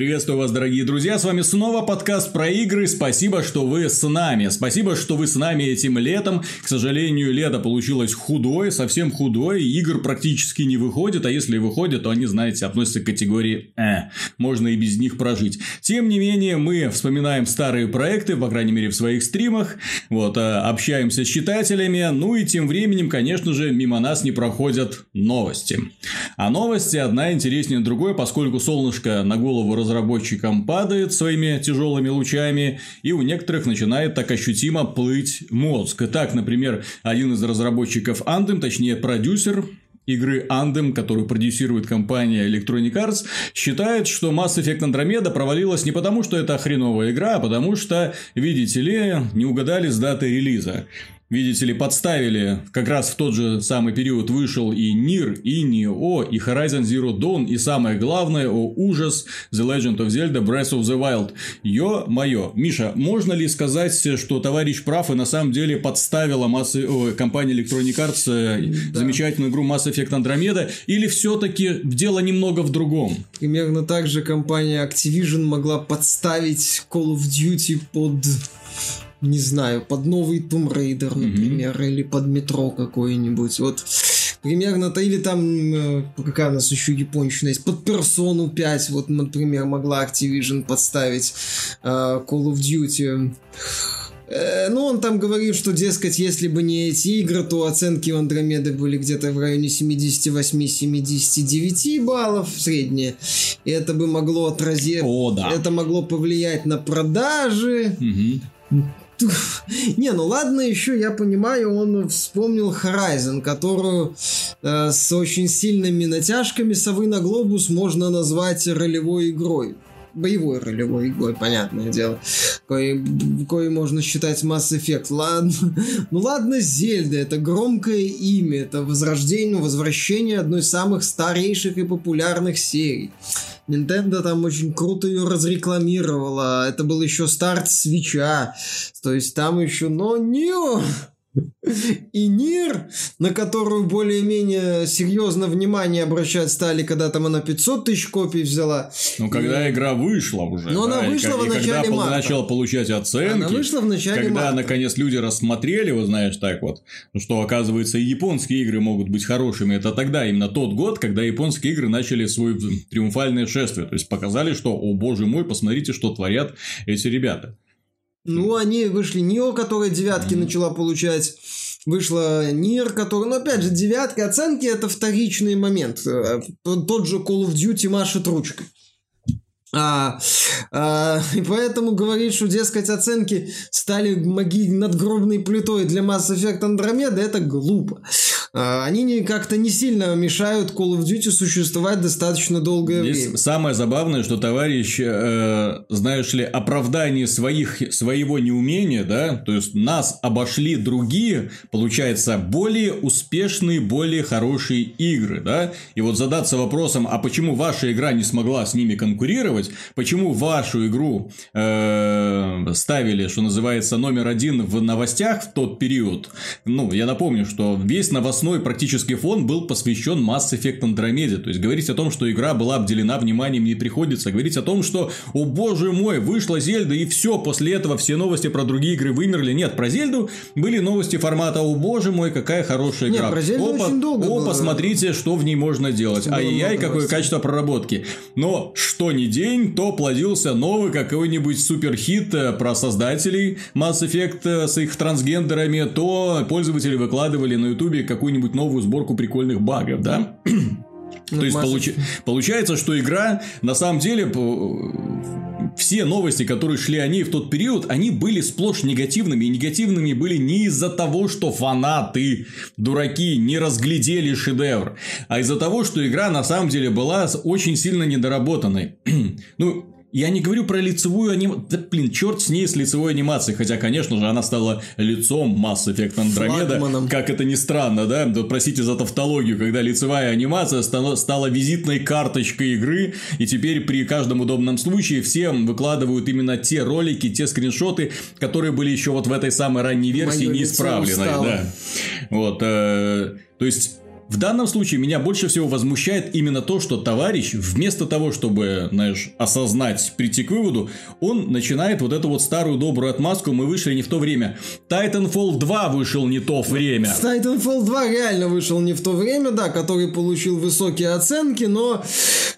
Приветствую вас, дорогие друзья, с вами снова подкаст про игры. Спасибо, что вы с нами. Спасибо, что вы с нами этим летом. К сожалению, лето получилось худое, совсем худое. Игр практически не выходит, а если и выходят, то они, знаете, относятся к категории «э». Можно и без них прожить. Тем не менее, мы вспоминаем старые проекты, по крайней мере, в своих стримах. Вот, э, общаемся с читателями. Ну и тем временем, конечно же, мимо нас не проходят новости. А новости одна интереснее другой, поскольку солнышко на голову разработчикам падает своими тяжелыми лучами, и у некоторых начинает так ощутимо плыть мозг. Так, например, один из разработчиков Anthem, точнее продюсер, игры Anthem, которую продюсирует компания Electronic Arts, считает, что Mass Effect Andromeda провалилась не потому, что это хреновая игра, а потому что, видите ли, не угадали с датой релиза видите ли, подставили, как раз в тот же самый период вышел и Нир, и Нио, и Horizon Zero Dawn, и самое главное, о ужас, The Legend of Zelda Breath of the Wild. Ё-моё. Миша, можно ли сказать, что товарищ прав и на самом деле подставила массы, о, компания Electronic Arts э, да. замечательную игру Mass Effect Andromeda, или все-таки дело немного в другом? Примерно так же компания Activision могла подставить Call of Duty под не знаю, под новый Tomb Raider, например, mm-hmm. или под метро какое-нибудь. Вот примерно-то, или там, э, какая у нас еще японщина есть, под Persona 5, вот, например, могла Activision подставить э, Call of Duty. Э, ну, он там говорит, что, дескать, если бы не эти игры, то оценки у Андромеды были где-то в районе 78-79 баллов средние. И это бы могло отразить... О, да. Это могло повлиять на продажи. Угу. Не, ну ладно, еще я понимаю, он вспомнил Horizon, которую э, с очень сильными натяжками совы на глобус можно назвать ролевой игрой боевой ролевой игрой, понятное дело, кое, кое можно считать Mass Effect. Ладно, ну ладно, Зельда, это громкое имя, это возрождение, возвращение одной из самых старейших и популярных серий. Nintendo там очень круто ее разрекламировала. Это был еще старт свеча. То есть там еще, но не и Нир, на которую более-менее серьезно внимание обращать стали, когда там она 500 тысяч копий взяла. Ну, когда и... игра вышла уже. Но да, она вышла и, в начале когда марта. начала получать оценки. Она вышла в начале когда, марта. наконец, люди рассмотрели, вот знаешь, так вот, ну, что, оказывается, и японские игры могут быть хорошими. Это тогда, именно тот год, когда японские игры начали свое триумфальное шествие. То есть, показали, что, о боже мой, посмотрите, что творят эти ребята. Ну, они вышли Нио, которая девятки mm-hmm. начала получать. Вышла Нир, который, ну, опять же, девятки, оценки это вторичный момент. Э, тот же Call of Duty машет ручкой. А, а, и поэтому говорить, что, дескать, оценки стали маги надгробной плитой для Mass Effect Andromeda, это глупо. А, они как-то не сильно мешают Call of Duty существовать достаточно долгое Здесь время. Самое забавное, что товарищ, э, знаешь ли, оправдание своих, своего неумения, да, то есть нас обошли другие, получается, более успешные, более хорошие игры, да, и вот задаться вопросом, а почему ваша игра не смогла с ними конкурировать, почему вашу игру э, ставили, что называется, номер один в новостях в тот период. Ну, я напомню, что весь новостной практически фон был посвящен Mass Effect Andromeda. То есть, говорить о том, что игра была обделена вниманием не приходится. Говорить о том, что, о боже мой, вышла Зельда и все, после этого все новости про другие игры вымерли. Нет, про Зельду были новости формата, о боже мой, какая хорошая игра. Нет, про Зельду о, очень долго о, было. посмотрите, что в ней можно делать. Ай-яй, какое качество проработки. Но что не день, то плодился новый какой-нибудь суперхит э, про создателей Mass Effect э, с их трансгендерами, то пользователи выкладывали на ютубе какую-нибудь новую сборку прикольных багов, да? Ну, то есть получ... получается, что игра на самом деле все новости, которые шли о ней в тот период, они были сплошь негативными. И негативными были не из-за того, что фанаты, дураки, не разглядели шедевр, а из-за того, что игра на самом деле была очень сильно недоработанной. ну, я не говорю про лицевую анимацию. Да, блин, черт с ней, с лицевой анимацией. Хотя, конечно же, она стала лицом Mass Effect Andromeda. Флагманом. Как это ни странно, да? Вот, простите за тавтологию, когда лицевая анимация стала, стала визитной карточкой игры. И теперь при каждом удобном случае всем выкладывают именно те ролики, те скриншоты, которые были еще вот в этой самой ранней версии Моё не исправлены. Да. Вот. Э, то есть в данном случае меня больше всего возмущает именно то, что товарищ, вместо того, чтобы, знаешь, осознать, прийти к выводу, он начинает вот эту вот старую добрую отмазку, мы вышли не в то время. Titanfall 2 вышел не то время. Titanfall 2 реально вышел не в то время, да, который получил высокие оценки, но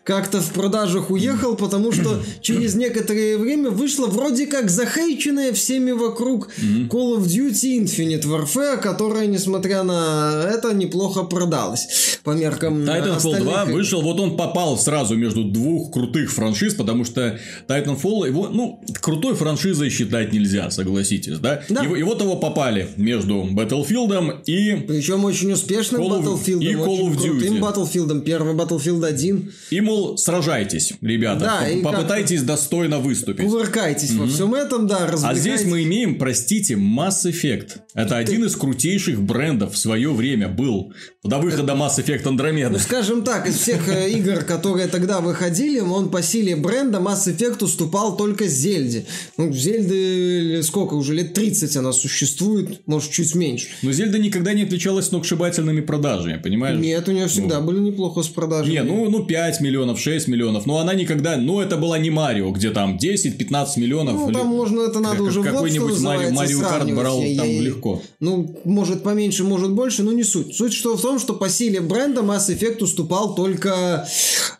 как-то в продажах уехал, потому что через некоторое время вышла вроде как захейченная всеми вокруг Call of Duty Infinite Warfare, которая, несмотря на это, неплохо продалась осталось по меркам Titanfall остальных... 2 вышел, вот он попал сразу между двух крутых франшиз, потому что Titanfall его, ну, крутой франшизой считать нельзя, согласитесь, да? Да. Вот его попали между Battlefield и... Причем очень успешным Call of- Battlefield, и Call of крутым Duty. Battlefield, первый Battlefield 1. И, мол, сражайтесь, ребята, Да, Поп- и как- попытайтесь достойно выступить. Кувыркайтесь во всем этом, да, А здесь мы имеем, простите, Mass Effect. Это один из крутейших брендов в свое время был. До выхода Mass Effect Andromeda. Ну, скажем так, из всех э, игр, которые тогда выходили, он по силе бренда Mass Effect уступал только Зельде. Ну, Зельды сколько уже, лет 30 она существует, может, чуть меньше. Но Зельда никогда не отличалась сногсшибательными продажами, понимаешь? Нет, у нее всегда были неплохо с продажами. Не, ну, ну 5 миллионов, 6 миллионов. Но она никогда... Ну, это была не Марио, где там 10-15 миллионов. Ну, там можно, это надо как- уже Какой-нибудь Марио, Карт брал Я- там я- легко. Ну, может поменьше, может больше, но не суть. Суть что в том, что по силе бренда Mass Effect уступал только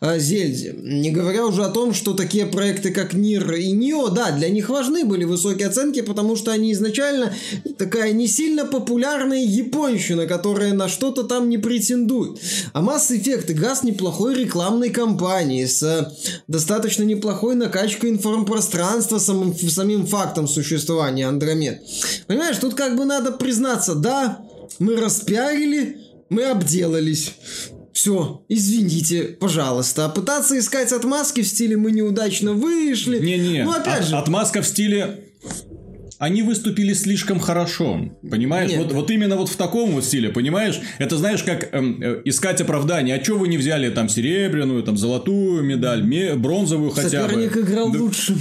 э, Зельде. Не говоря уже о том, что такие проекты, как Нир и Нио, да, для них важны были высокие оценки, потому что они изначально такая не сильно популярная японщина, которая на что-то там не претендует. А Mass Effect игра с неплохой рекламной кампанией, с э, достаточно неплохой накачкой информпространства самым, самим фактом существования Андромед. Понимаешь, тут как бы надо признаться, да, мы распиарили, мы обделались. Все, извините, пожалуйста. А пытаться искать отмазки в стиле мы неудачно вышли. Не-не, Ну, опять от- же, отмазка в стиле... Они выступили слишком хорошо, понимаешь? Нет. Вот, вот именно вот в таком вот стиле, понимаешь? Это знаешь, как эм, э, искать оправдание. А что вы не взяли там серебряную, там золотую медаль, ме- бронзовую хотя бы? соперник играл Да- лучше.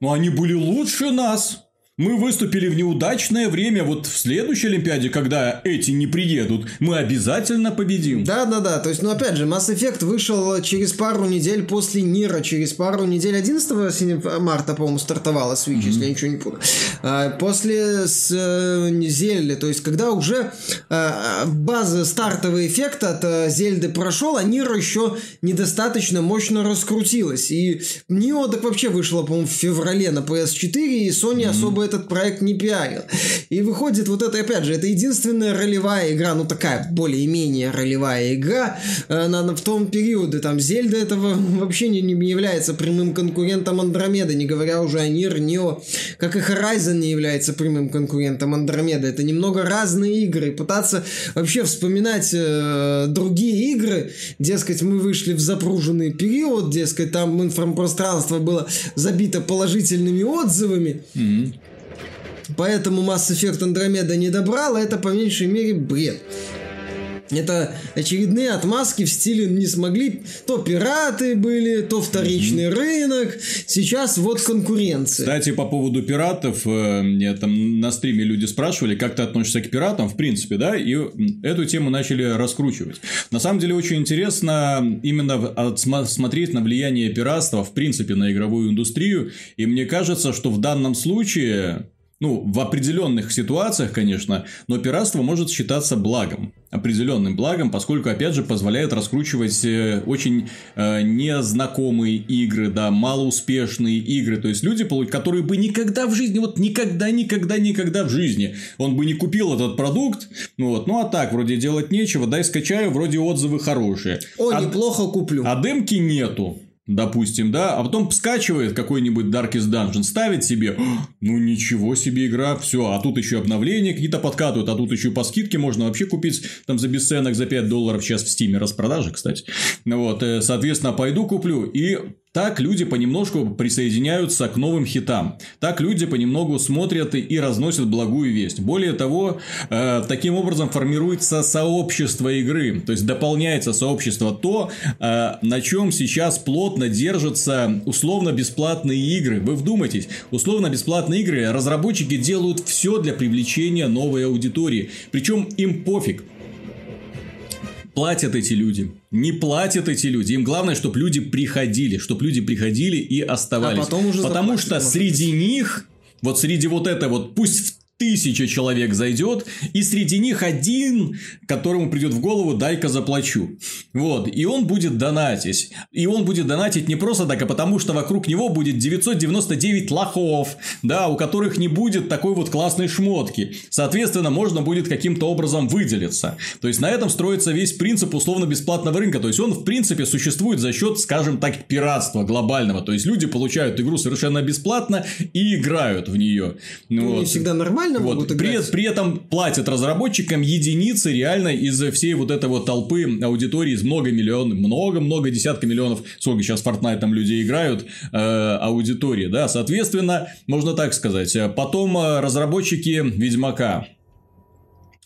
Ну, они были лучше нас. Мы выступили в неудачное время. Вот в следующей Олимпиаде, когда эти не приедут, мы обязательно победим. Да, да, да. То есть, ну опять же, Mass Effect вышел через пару недель после Нира, через пару недель 11 сине- марта, по-моему, стартовала Switch, если я ничего не путаю. А, После с э, Зельды, то есть, когда уже э, база стартовый эффект от э, Зельды прошел, а Нир еще недостаточно мощно раскрутилась. И Нио так вообще вышло, по-моему, в феврале на PS4, и Sony особо этот проект не пиарил. И выходит вот это, опять же, это единственная ролевая игра, ну такая более-менее ролевая игра э, на, на- в том периоде. Там Зельда этого вообще не, не является прямым конкурентом Андромеды, не говоря уже о Нир, Нио, как и Horizon не является прямым конкурентом Андромеды. Это немного разные игры. Пытаться вообще вспоминать э, другие игры, дескать, мы вышли в запруженный период, дескать, там информпространство было забито положительными отзывами, Поэтому Mass Effect Andromeda не добрал, а это по меньшей мере бред. Это очередные отмазки в стиле не смогли. То пираты были, то вторичный рынок. Сейчас вот конкуренция. Кстати, по поводу пиратов, э, мне там на стриме люди спрашивали, как ты относишься к пиратам, в принципе, да, и эту тему начали раскручивать. На самом деле, очень интересно именно смотреть на влияние пиратства, в принципе, на игровую индустрию, и мне кажется, что в данном случае, ну, в определенных ситуациях, конечно, но пиратство может считаться благом. Определенным благом, поскольку, опять же, позволяет раскручивать э, очень э, незнакомые игры, да, малоуспешные игры. То есть люди, которые бы никогда в жизни, вот никогда, никогда, никогда в жизни, он бы не купил этот продукт. Ну вот, ну а так, вроде делать нечего, дай скачаю, вроде отзывы хорошие. О, А- неплохо куплю. а демки нету. Допустим, да, а потом скачивает какой-нибудь Darkest Dungeon, ставит себе, «А, ну ничего себе игра, все, а тут еще обновления какие-то подкатывают, а тут еще по скидке можно вообще купить там за бесценок за 5 долларов сейчас в стиме распродажи, кстати. Вот, э, соответственно, пойду куплю и так люди понемножку присоединяются к новым хитам. Так люди понемногу смотрят и- разносят благую весть. Более того, э, таким образом формируется сообщество игры. То есть дополняется сообщество то, э, на чем сейчас плотно держатся условно-бесплатные игры. Вы вдумайтесь, условно-бесплатные игры разработчики делают все для привлечения новой аудитории. Причем им пофиг платят эти люди. Не платят эти люди. Им главное, чтобы люди приходили, чтобы люди приходили и оставались. А потом уже Потому что среди них, вот среди вот это вот, пусть тысяча человек зайдет, и среди них один, которому придет в голову «дай-ка заплачу». Вот, и он будет донатить. И он будет донатить не просто так, а потому что вокруг него будет 999 лохов, да, у которых не будет такой вот классной шмотки. Соответственно, можно будет каким-то образом выделиться. То есть, на этом строится весь принцип условно-бесплатного рынка. То есть, он, в принципе, существует за счет, скажем так, пиратства глобального. То есть, люди получают игру совершенно бесплатно и играют в нее. Ну, вот. Не всегда нормально реально вот. могут играть. При, при этом платят разработчикам единицы реально из всей вот этой вот толпы аудитории из много миллионов, много-много десятка миллионов, сколько сейчас Fortnite там людей играют, э, аудитории, да, соответственно, можно так сказать. Потом э, разработчики Ведьмака,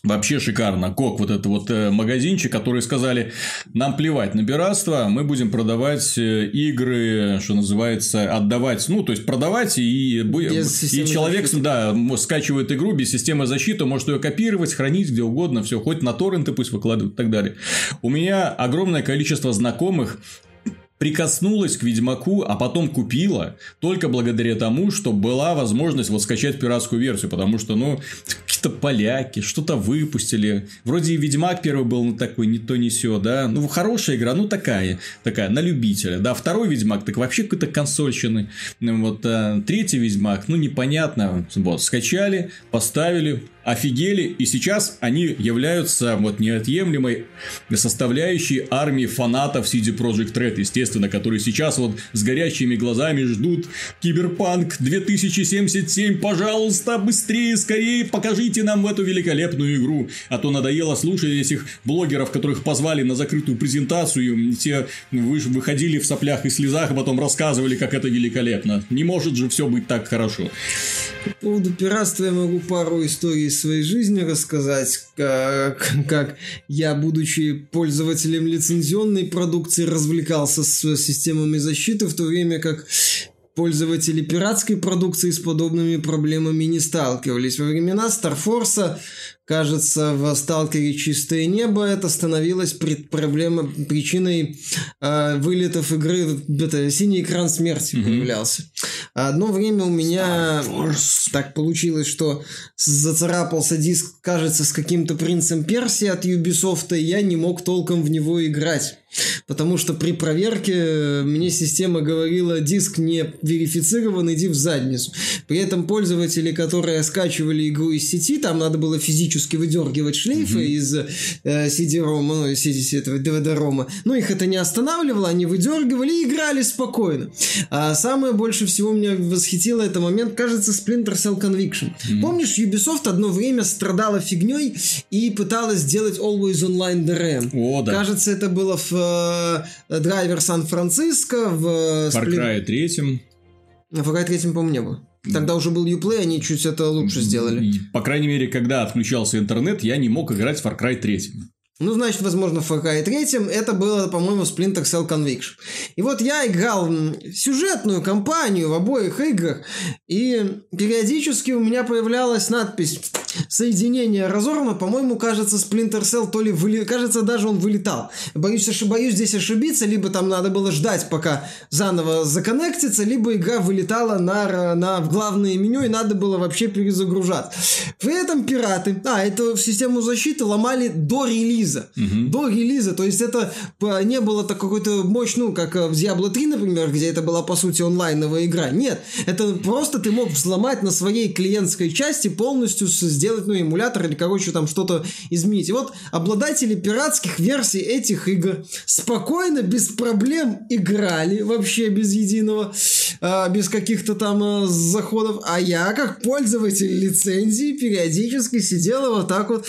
Вообще шикарно. Кок, вот это вот э, магазинчик, которые сказали, нам плевать на пиратство, мы будем продавать э, игры, что называется, отдавать, ну, то есть продавать и, и человек, защиты. да, скачивает игру без системы защиты, может ее копировать, хранить где угодно, все, хоть на торренты пусть выкладывают и так далее. У меня огромное количество знакомых, прикоснулась к Ведьмаку, а потом купила только благодаря тому, что была возможность вот скачать пиратскую версию, потому что, ну, какие-то поляки что-то выпустили. Вроде и Ведьмак первый был ну, такой, не то, не все, да. Ну, хорошая игра, ну, такая, такая, на любителя. Да, второй Ведьмак, так вообще какой-то консольщины. Вот, а, третий Ведьмак, ну, непонятно. Вот, скачали, поставили, офигели, и сейчас они являются вот неотъемлемой составляющей армии фанатов CD Projekt Red, естественно, которые сейчас вот с горящими глазами ждут Киберпанк 2077, пожалуйста, быстрее, скорее покажите нам эту великолепную игру, а то надоело слушать этих блогеров, которых позвали на закрытую презентацию, те выходили в соплях и слезах, а потом рассказывали, как это великолепно. Не может же все быть так хорошо. По поводу пиратства я могу пару историй из своей жизни рассказать, как, как я, будучи пользователем лицензионной продукции, развлекался с системами защиты, в то время как пользователи пиратской продукции с подобными проблемами не сталкивались. Во времена Старфорса кажется, в «Сталкере. Чистое небо» это становилось пред проблемой, причиной э, вылетов игры, это «Синий экран смерти» mm-hmm. появлялся. Одно время у меня так получилось, что зацарапался диск, кажется, с каким-то принцем Персии от Ubisoft, и я не мог толком в него играть. Потому что при проверке мне система говорила, диск не верифицирован, иди в задницу. При этом пользователи, которые скачивали игру из сети, там надо было физически выдергивать шлейфы mm-hmm. из э, CD-ROM, ну, CD, этого DVD-ROM. Но их это не останавливало, они выдергивали и играли спокойно. А самое больше всего меня восхитило это момент, кажется, Splinter Cell Conviction. Mm-hmm. Помнишь, Ubisoft одно время страдала фигней и пыталась сделать Always Online DRM. О, да. Кажется, это было в э, Драйвер Сан-Франциско, в... Far Cry 3. В Far Cry 3, по-моему, не было. Тогда уже был Uplay, они чуть это лучше сделали. По крайней мере, когда отключался интернет, я не мог играть в Far Cry 3. Ну, значит, возможно, в Far Cry 3 это было, по-моему, Splinter Cell Conviction. И вот я играл сюжетную кампанию в обоих играх, и периодически у меня появлялась надпись «Соединение разорвано». По-моему, кажется, Splinter Cell то ли выли... кажется, даже он вылетал. Боюсь, ошибаюсь здесь ошибиться, либо там надо было ждать, пока заново законнектится, либо игра вылетала на, на в главное меню, и надо было вообще перезагружать. При этом пираты, а, это систему защиты ломали до релиза релиза. Угу. До релиза. То есть это не было так какой-то мощь, ну, как в Diablo 3, например, где это была, по сути, онлайновая игра. Нет. Это просто ты мог взломать на своей клиентской части полностью сделать, ну, эмулятор или, короче, там что-то изменить. И вот обладатели пиратских версий этих игр спокойно, без проблем играли вообще без единого, э, без каких-то там э, заходов. А я, как пользователь лицензии, периодически сидела вот так вот,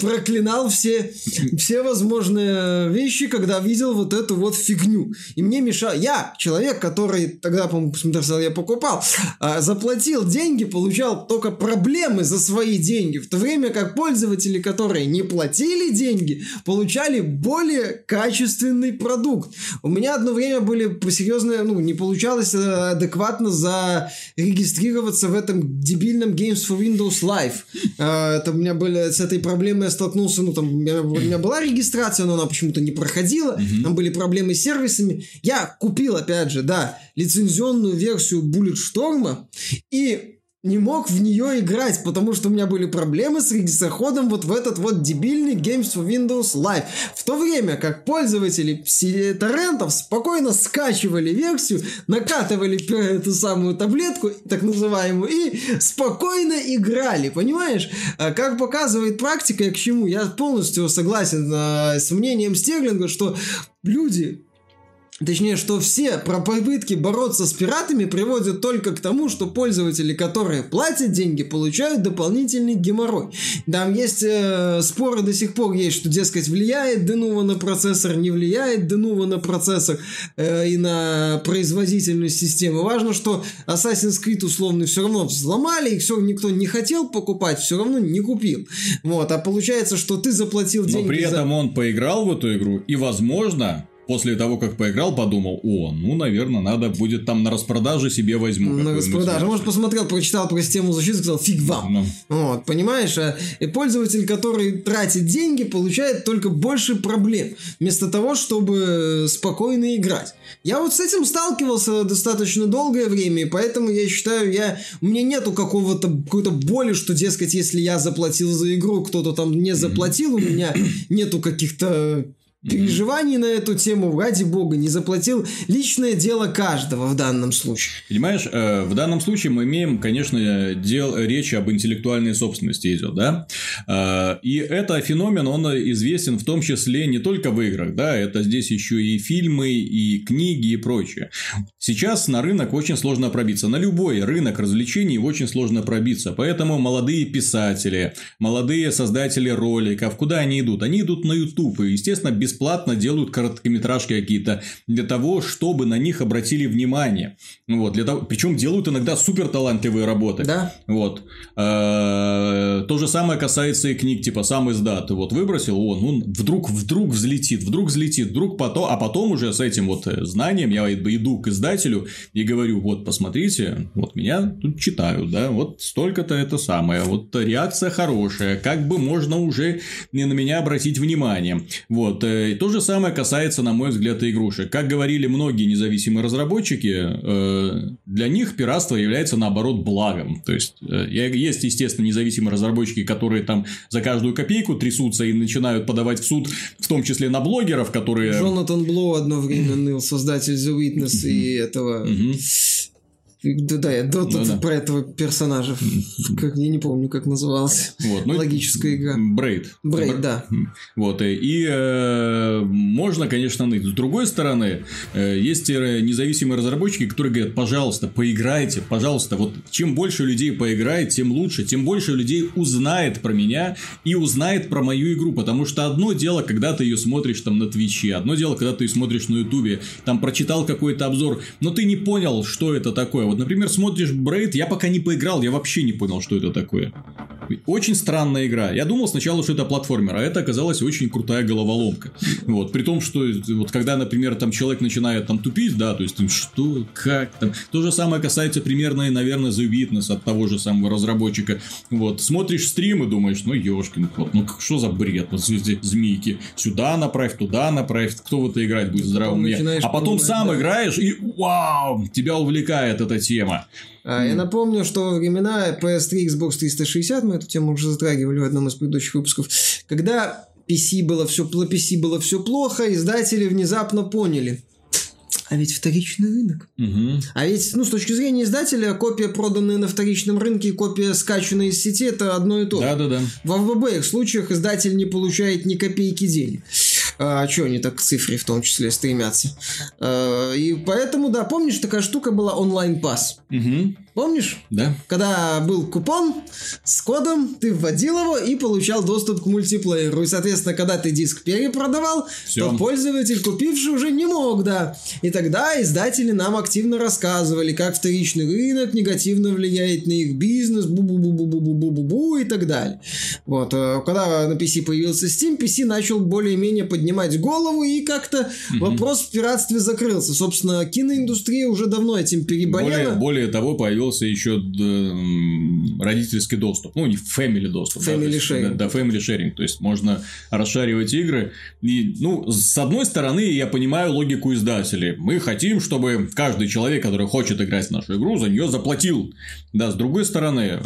проклинал все, все возможные вещи, когда видел вот эту вот фигню. И мне мешал... Я, человек, который тогда, по-моему, я покупал, а, заплатил деньги, получал только проблемы за свои деньги, в то время как пользователи, которые не платили деньги, получали более качественный продукт. У меня одно время были серьезные, ну, не получалось э, адекватно зарегистрироваться в этом дебильном Games for Windows Live. Э, это у меня были, с этой проблемой я столкнулся, ну там у меня, у меня была регистрация, но она почему-то не проходила, там были проблемы с сервисами. Я купил, опять же, да, лицензионную версию Bulletstorm и не мог в нее играть, потому что у меня были проблемы с заходом вот в этот вот дебильный Games for Windows Live. В то время как пользователи торрентов спокойно скачивали версию, накатывали эту самую таблетку, так называемую, и спокойно играли, понимаешь? А как показывает практика, к чему я полностью согласен э, с мнением Стерлинга, что люди Точнее, что все про попытки бороться с пиратами приводят только к тому, что пользователи, которые платят деньги, получают дополнительный геморрой. Там есть э, споры до сих пор есть, что, дескать, влияет Denuvo на процессор, не влияет Denuvo на процессор э, и на производительность системы. Важно, что Assassin's Creed условно все равно взломали, и все никто не хотел покупать, все равно не купил. Вот, а получается, что ты заплатил деньги Но при этом за... он поиграл в эту игру, и, возможно, после того, как поиграл, подумал, о, ну, наверное, надо будет там на распродаже себе возьму. На распродаже. Может, посмотрел, прочитал про систему защиты, сказал, фиг вам. Ну. Вот, понимаешь? А и пользователь, который тратит деньги, получает только больше проблем, вместо того, чтобы спокойно играть. Я вот с этим сталкивался достаточно долгое время, и поэтому я считаю, я, у меня нету какого-то какой-то боли, что, дескать, если я заплатил за игру, кто-то там не заплатил, у меня нету каких-то переживаний на эту тему, ради бога, не заплатил личное дело каждого в данном случае. Понимаешь, э, в данном случае мы имеем, конечно, дел, речь об интеллектуальной собственности идет, да? Э, и это феномен, он известен в том числе не только в играх, да, это здесь еще и фильмы, и книги, и прочее. Сейчас на рынок очень сложно пробиться, на любой рынок развлечений очень сложно пробиться, поэтому молодые писатели, молодые создатели роликов, куда они идут? Они идут на YouTube, и, естественно, без бесплатно делают короткометражки какие-то для того, чтобы на них обратили внимание. Вот, для того, причем делают иногда супер талантливые работы. Да. Вот. Э, то же самое касается и книг, типа сам издат. Вот выбросил, он, он вдруг, вдруг взлетит, вдруг взлетит, вдруг потом, а потом уже с этим вот э, знанием я иду к издателю и говорю, вот, посмотрите, вот меня тут читают, да, вот столько-то это самое, вот реакция хорошая, как бы можно уже не на меня обратить внимание. Вот, э, и то же самое касается, на мой взгляд, и игрушек. Как говорили многие независимые разработчики, э, для них пиратство является, наоборот, благом. То есть, э, есть, естественно, независимые разработчики, которые там за каждую копейку трясутся и начинают подавать в суд, в том числе на блогеров, которые... Джонатан Блоу одно время ныл, создатель The Witness и этого... Да, да, я до, ну, да. про этого персонажа. Как, я не помню, как назывался. Вот, ну, Логическая игра. Брейд. Брейд, да. Вот, и, и э, можно, конечно, ныть. С другой стороны, э, есть независимые разработчики, которые говорят, пожалуйста, поиграйте, пожалуйста. Вот чем больше людей поиграет, тем лучше, тем больше людей узнает про меня и узнает про мою игру. Потому что одно дело, когда ты ее смотришь там на Твиче, одно дело, когда ты ее смотришь на Ютубе, там прочитал какой-то обзор, но ты не понял, что это такое вот, например, смотришь Брейд, я пока не поиграл, я вообще не понял, что это такое. Очень странная игра. Я думал сначала, что это платформер, а это оказалась очень крутая головоломка. Вот, при том, что вот когда, например, там человек начинает там тупить, да, то есть там что, как там. То же самое касается примерно, наверное, The Witness от того же самого разработчика. Вот, смотришь стрим и думаешь, ну ешкин кот, ну что за бред, вот эти змейки. Сюда направь, туда направь, кто в это играть будет здравым А потом сам да. играешь и вау, тебя увлекает эта тема. А, я напомню, что во времена PS3, Xbox 360, мы эту тему уже затрагивали в одном из предыдущих выпусков, когда PC было все, PC было все плохо, издатели внезапно поняли, а ведь вторичный рынок. Угу. А ведь, ну, с точки зрения издателя, копия, проданная на вторичном рынке, и копия, скачанная из сети, это одно и то же. Да-да-да. В обоих случаях издатель не получает ни копейки денег. А, что они так к цифре в том числе стремятся? А, и поэтому, да, помнишь, такая штука была онлайн-пас? Угу. Помнишь? Да. Когда был купон с кодом, ты вводил его и получал доступ к мультиплееру. И, соответственно, когда ты диск перепродавал, Всё. то пользователь, купивший, уже не мог, да. И тогда издатели нам активно рассказывали, как вторичный рынок негативно влияет на их бизнес, бу-бу-бу-бу-бу-бу-бу-бу и так далее. Вот. э, Когда на PC появился Steam, PC начал более-менее поднимать голову, и как-то вопрос в пиратстве закрылся. Собственно, киноиндустрия уже давно этим переболела. Более, более того, появился еще д- м, родительский доступ. Ну, не family доступ. да, Family есть, sharing. Да, да, family sharing. То есть, можно расшаривать игры. И, ну, с одной стороны, я понимаю логику издателей. Мы хотим, чтобы каждый человек, который хочет играть в нашу игру, за нее заплатил. Да, с другой стороны,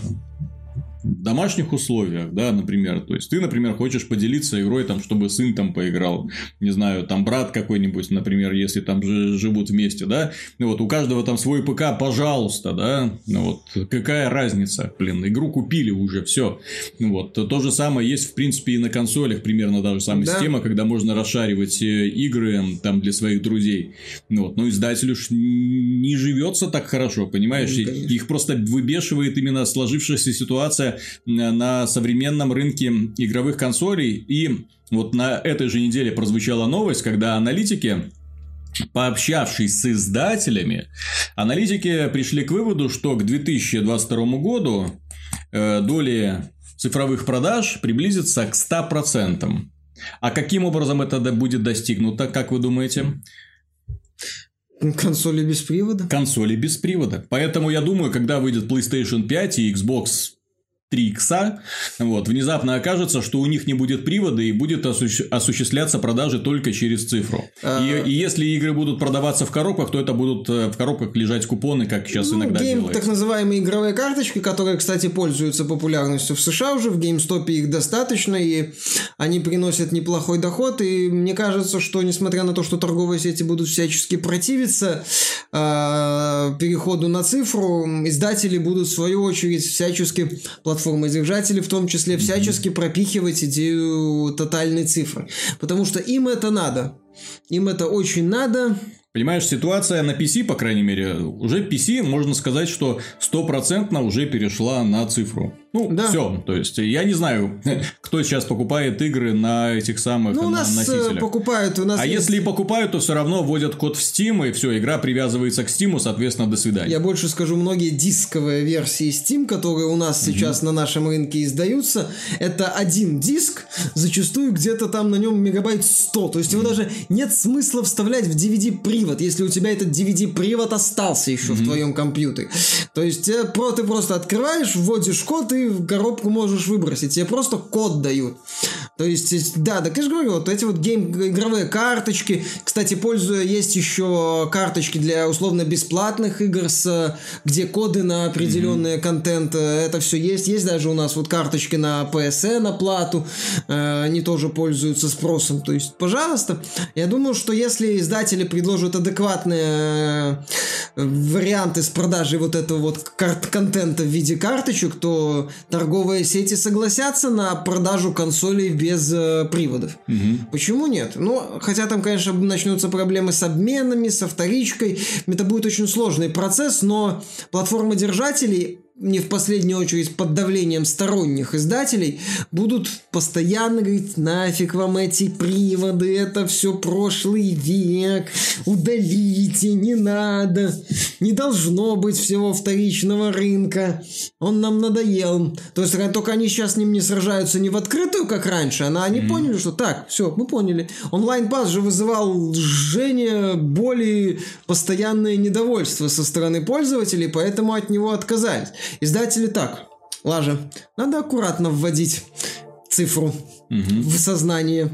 в домашних условиях, да, например, то есть ты, например, хочешь поделиться игрой, там, чтобы сын там поиграл, не знаю, там брат какой-нибудь, например, если там же живут вместе, да, ну вот у каждого там свой ПК, пожалуйста, да, ну вот какая разница, блин, игру купили уже, все, вот то же самое есть в принципе и на консолях примерно та же самая Да. система, когда можно расшаривать э, игры там для своих друзей, ну вот, но издателю ж не живется так хорошо, понимаешь, Ну, конечно. их просто выбешивает именно сложившаяся ситуация на на современном рынке игровых консолей. И вот на этой же неделе прозвучала новость, когда аналитики пообщавшись с издателями, аналитики пришли к выводу, что к 2022 году э, доли цифровых продаж приблизится к 100%. А каким образом это будет достигнуто, как вы думаете? Консоли без привода. консоли без привода. Поэтому я думаю, когда выйдет PlayStation 5 и Xbox 3 икса, вот, внезапно окажется, что у них не будет привода и будет осущ- осуществляться продажи только через цифру. А. И, и если игры будут продаваться в коробках, то это будут э, в коробках лежать купоны, как сейчас Ну, иногда гейм, делается. так называемые игровые карточки, которые, кстати, пользуются популярностью в США уже, в GameStop их достаточно, и они приносят неплохой доход, и мне кажется, что, несмотря на то, что торговые сети будут всячески противиться э, переходу на цифру, издатели будут, в свою очередь, всячески, платформы-держатели в том числе, всячески пропихивать идею тотальной цифры, потому что им это надо. Им это очень надо, Понимаешь, ситуация на PC, по крайней мере, уже PC, можно сказать, что стопроцентно уже перешла на цифру. Ну, Да. все. То есть, я не знаю, кто сейчас покупает игры на этих самых Ну, у на- нас э, носителях. покупают, у нас А есть- если и покупают, то все равно вводят код в Steam, и все, игра привязывается к Steam, соответственно, до свидания. Я больше скажу, многие дисковые версии Steam, которые у нас сейчас на нашем рынке издаются, это один диск, зачастую где-то там на нем мегабайт 100. То есть его даже нет смысла вставлять в DVD-привод, если у тебя этот DVD-привод остался еще в твоем компьютере. То есть э, ты просто открываешь, вводишь код и в коробку можешь выбросить. Тебе просто код дают. То есть, э, да, так я же говорю, вот эти вот гейм, игровые карточки. Кстати, пользуя, есть еще карточки для условно бесплатных игр, с, э, где коды на определенные контент. э, Это все есть. Есть даже у нас вот карточки на PSN на плату. э, Они тоже пользуются спросом. То есть, пожалуйста. Я думаю, что если издатели предложат адекватные варианты с продажей вот этого вот карт контента в виде карточек, то торговые сети согласятся на продажу консолей без э, приводов. Почему нет? Ну, хотя там, конечно, начнутся проблемы с обменами, со вторичкой. Это будет очень сложный процесс, но платформы держателей не в последнюю очередь под давлением сторонних издателей, будут постоянно говорить, нафиг вам эти приводы, это все прошлый век, удалите, не надо, не должно быть всего вторичного рынка, он нам надоел. То есть только они сейчас с ним не сражаются не в открытую, как раньше, а они поняли, что так, все, мы поняли. Онлайн-пас же вызывал жжение, боли, постоянное недовольство со стороны пользователей, поэтому от него отказались. Издатели так, Лажа, надо аккуратно вводить цифру в сознание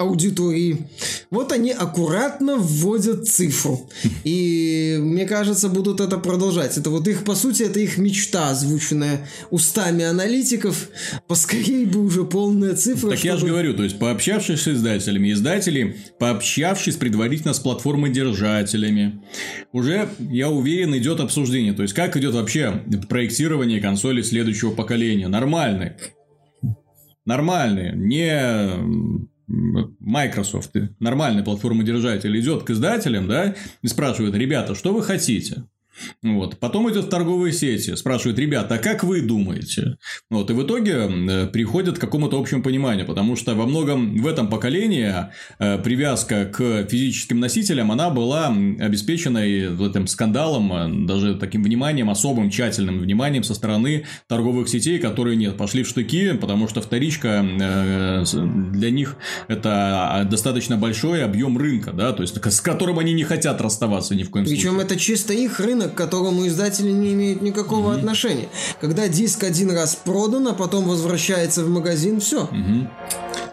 аудитории. Вот они аккуратно вводят цифру. И мне кажется, будут это продолжать. Это вот их, по сути, это их мечта, озвученная устами аналитиков. Поскорее бы уже полная цифра. Так я же чтобы- говорю, то есть, пообщавшись с издателями, издатели, пообщавшись предварительно с платформодержателями, уже, я уверен, идет обсуждение. То есть, как идет вообще проектирование консоли следующего поколения. Нормальные. Нормальные. Не Microsoft, нормальный платформодержатель идет к издателям, да, и спрашивает, ребята, что вы хотите? Вот. Потом идет в торговые сети, спрашивают, ребята, а как вы думаете? Вот. И в итоге э, приходят к какому-то общему пониманию, потому что во многом в этом поколении э, привязка к физическим носителям, она была обеспечена этим скандалом, э, даже таким вниманием, особым тщательным вниманием со стороны торговых сетей, которые нет, пошли в штыки, потому что вторичка для них это достаточно большой объем рынка, да, то есть с которым они не хотят расставаться ни в коем Причем случае. это чисто их рынок, к которому издатели не имеют никакого mm-hmm. отношения. Когда диск один раз продан, а потом возвращается в магазин, все. Mm-hmm.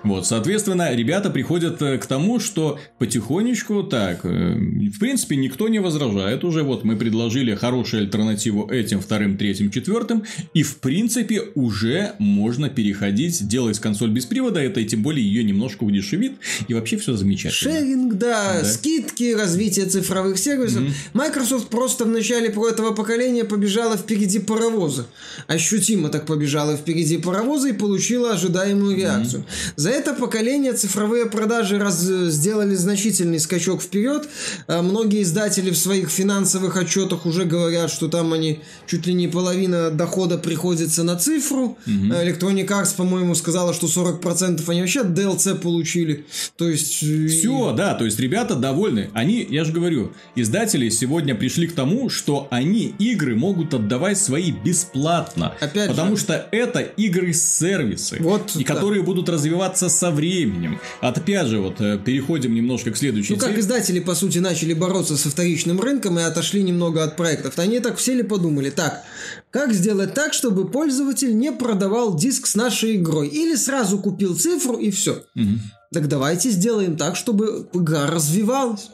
Вот, соответственно, ребята приходят э, к тому, что потихонечку так, э, в принципе, никто не возражает уже. Вот мы предложили хорошую альтернативу этим вторым, третьим, четвертым, и в принципе уже можно переходить, делать консоль без привода, это и тем более ее немножко удешевит, и вообще все замечательно. Шеринг, да, да. скидки, развитие цифровых сервисов. Mm-hmm. Microsoft просто в начале про этого поколения побежала впереди паровоза. Ощутимо так побежала впереди паровоза и получила ожидаемую реакцию. Mm-hmm. За это поколение цифровые продажи раз, сделали значительный скачок вперед. А многие издатели в своих финансовых отчетах уже говорят, что там они чуть ли не половина дохода приходится на цифру. Угу. Electronic Arts, по-моему, сказала, что 40% они вообще DLC получили. То есть... Э, Все, да, то есть ребята довольны. Они, я же говорю, издатели сегодня пришли к тому, что они игры могут отдавать свои бесплатно. Опять потому же. что это игры-сервисы, вот, и да. которые будут развиваться со временем. Опять же, вот э, переходим немножко к следующей Ну, как издатели, по сути, начали бороться со вторичным рынком и отошли немного от проектов. Они так все ли подумали, так, как сделать так, чтобы пользователь не продавал диск с нашей игрой? Или сразу купил цифру и все. Угу. Так давайте сделаем так, чтобы игра развивалась.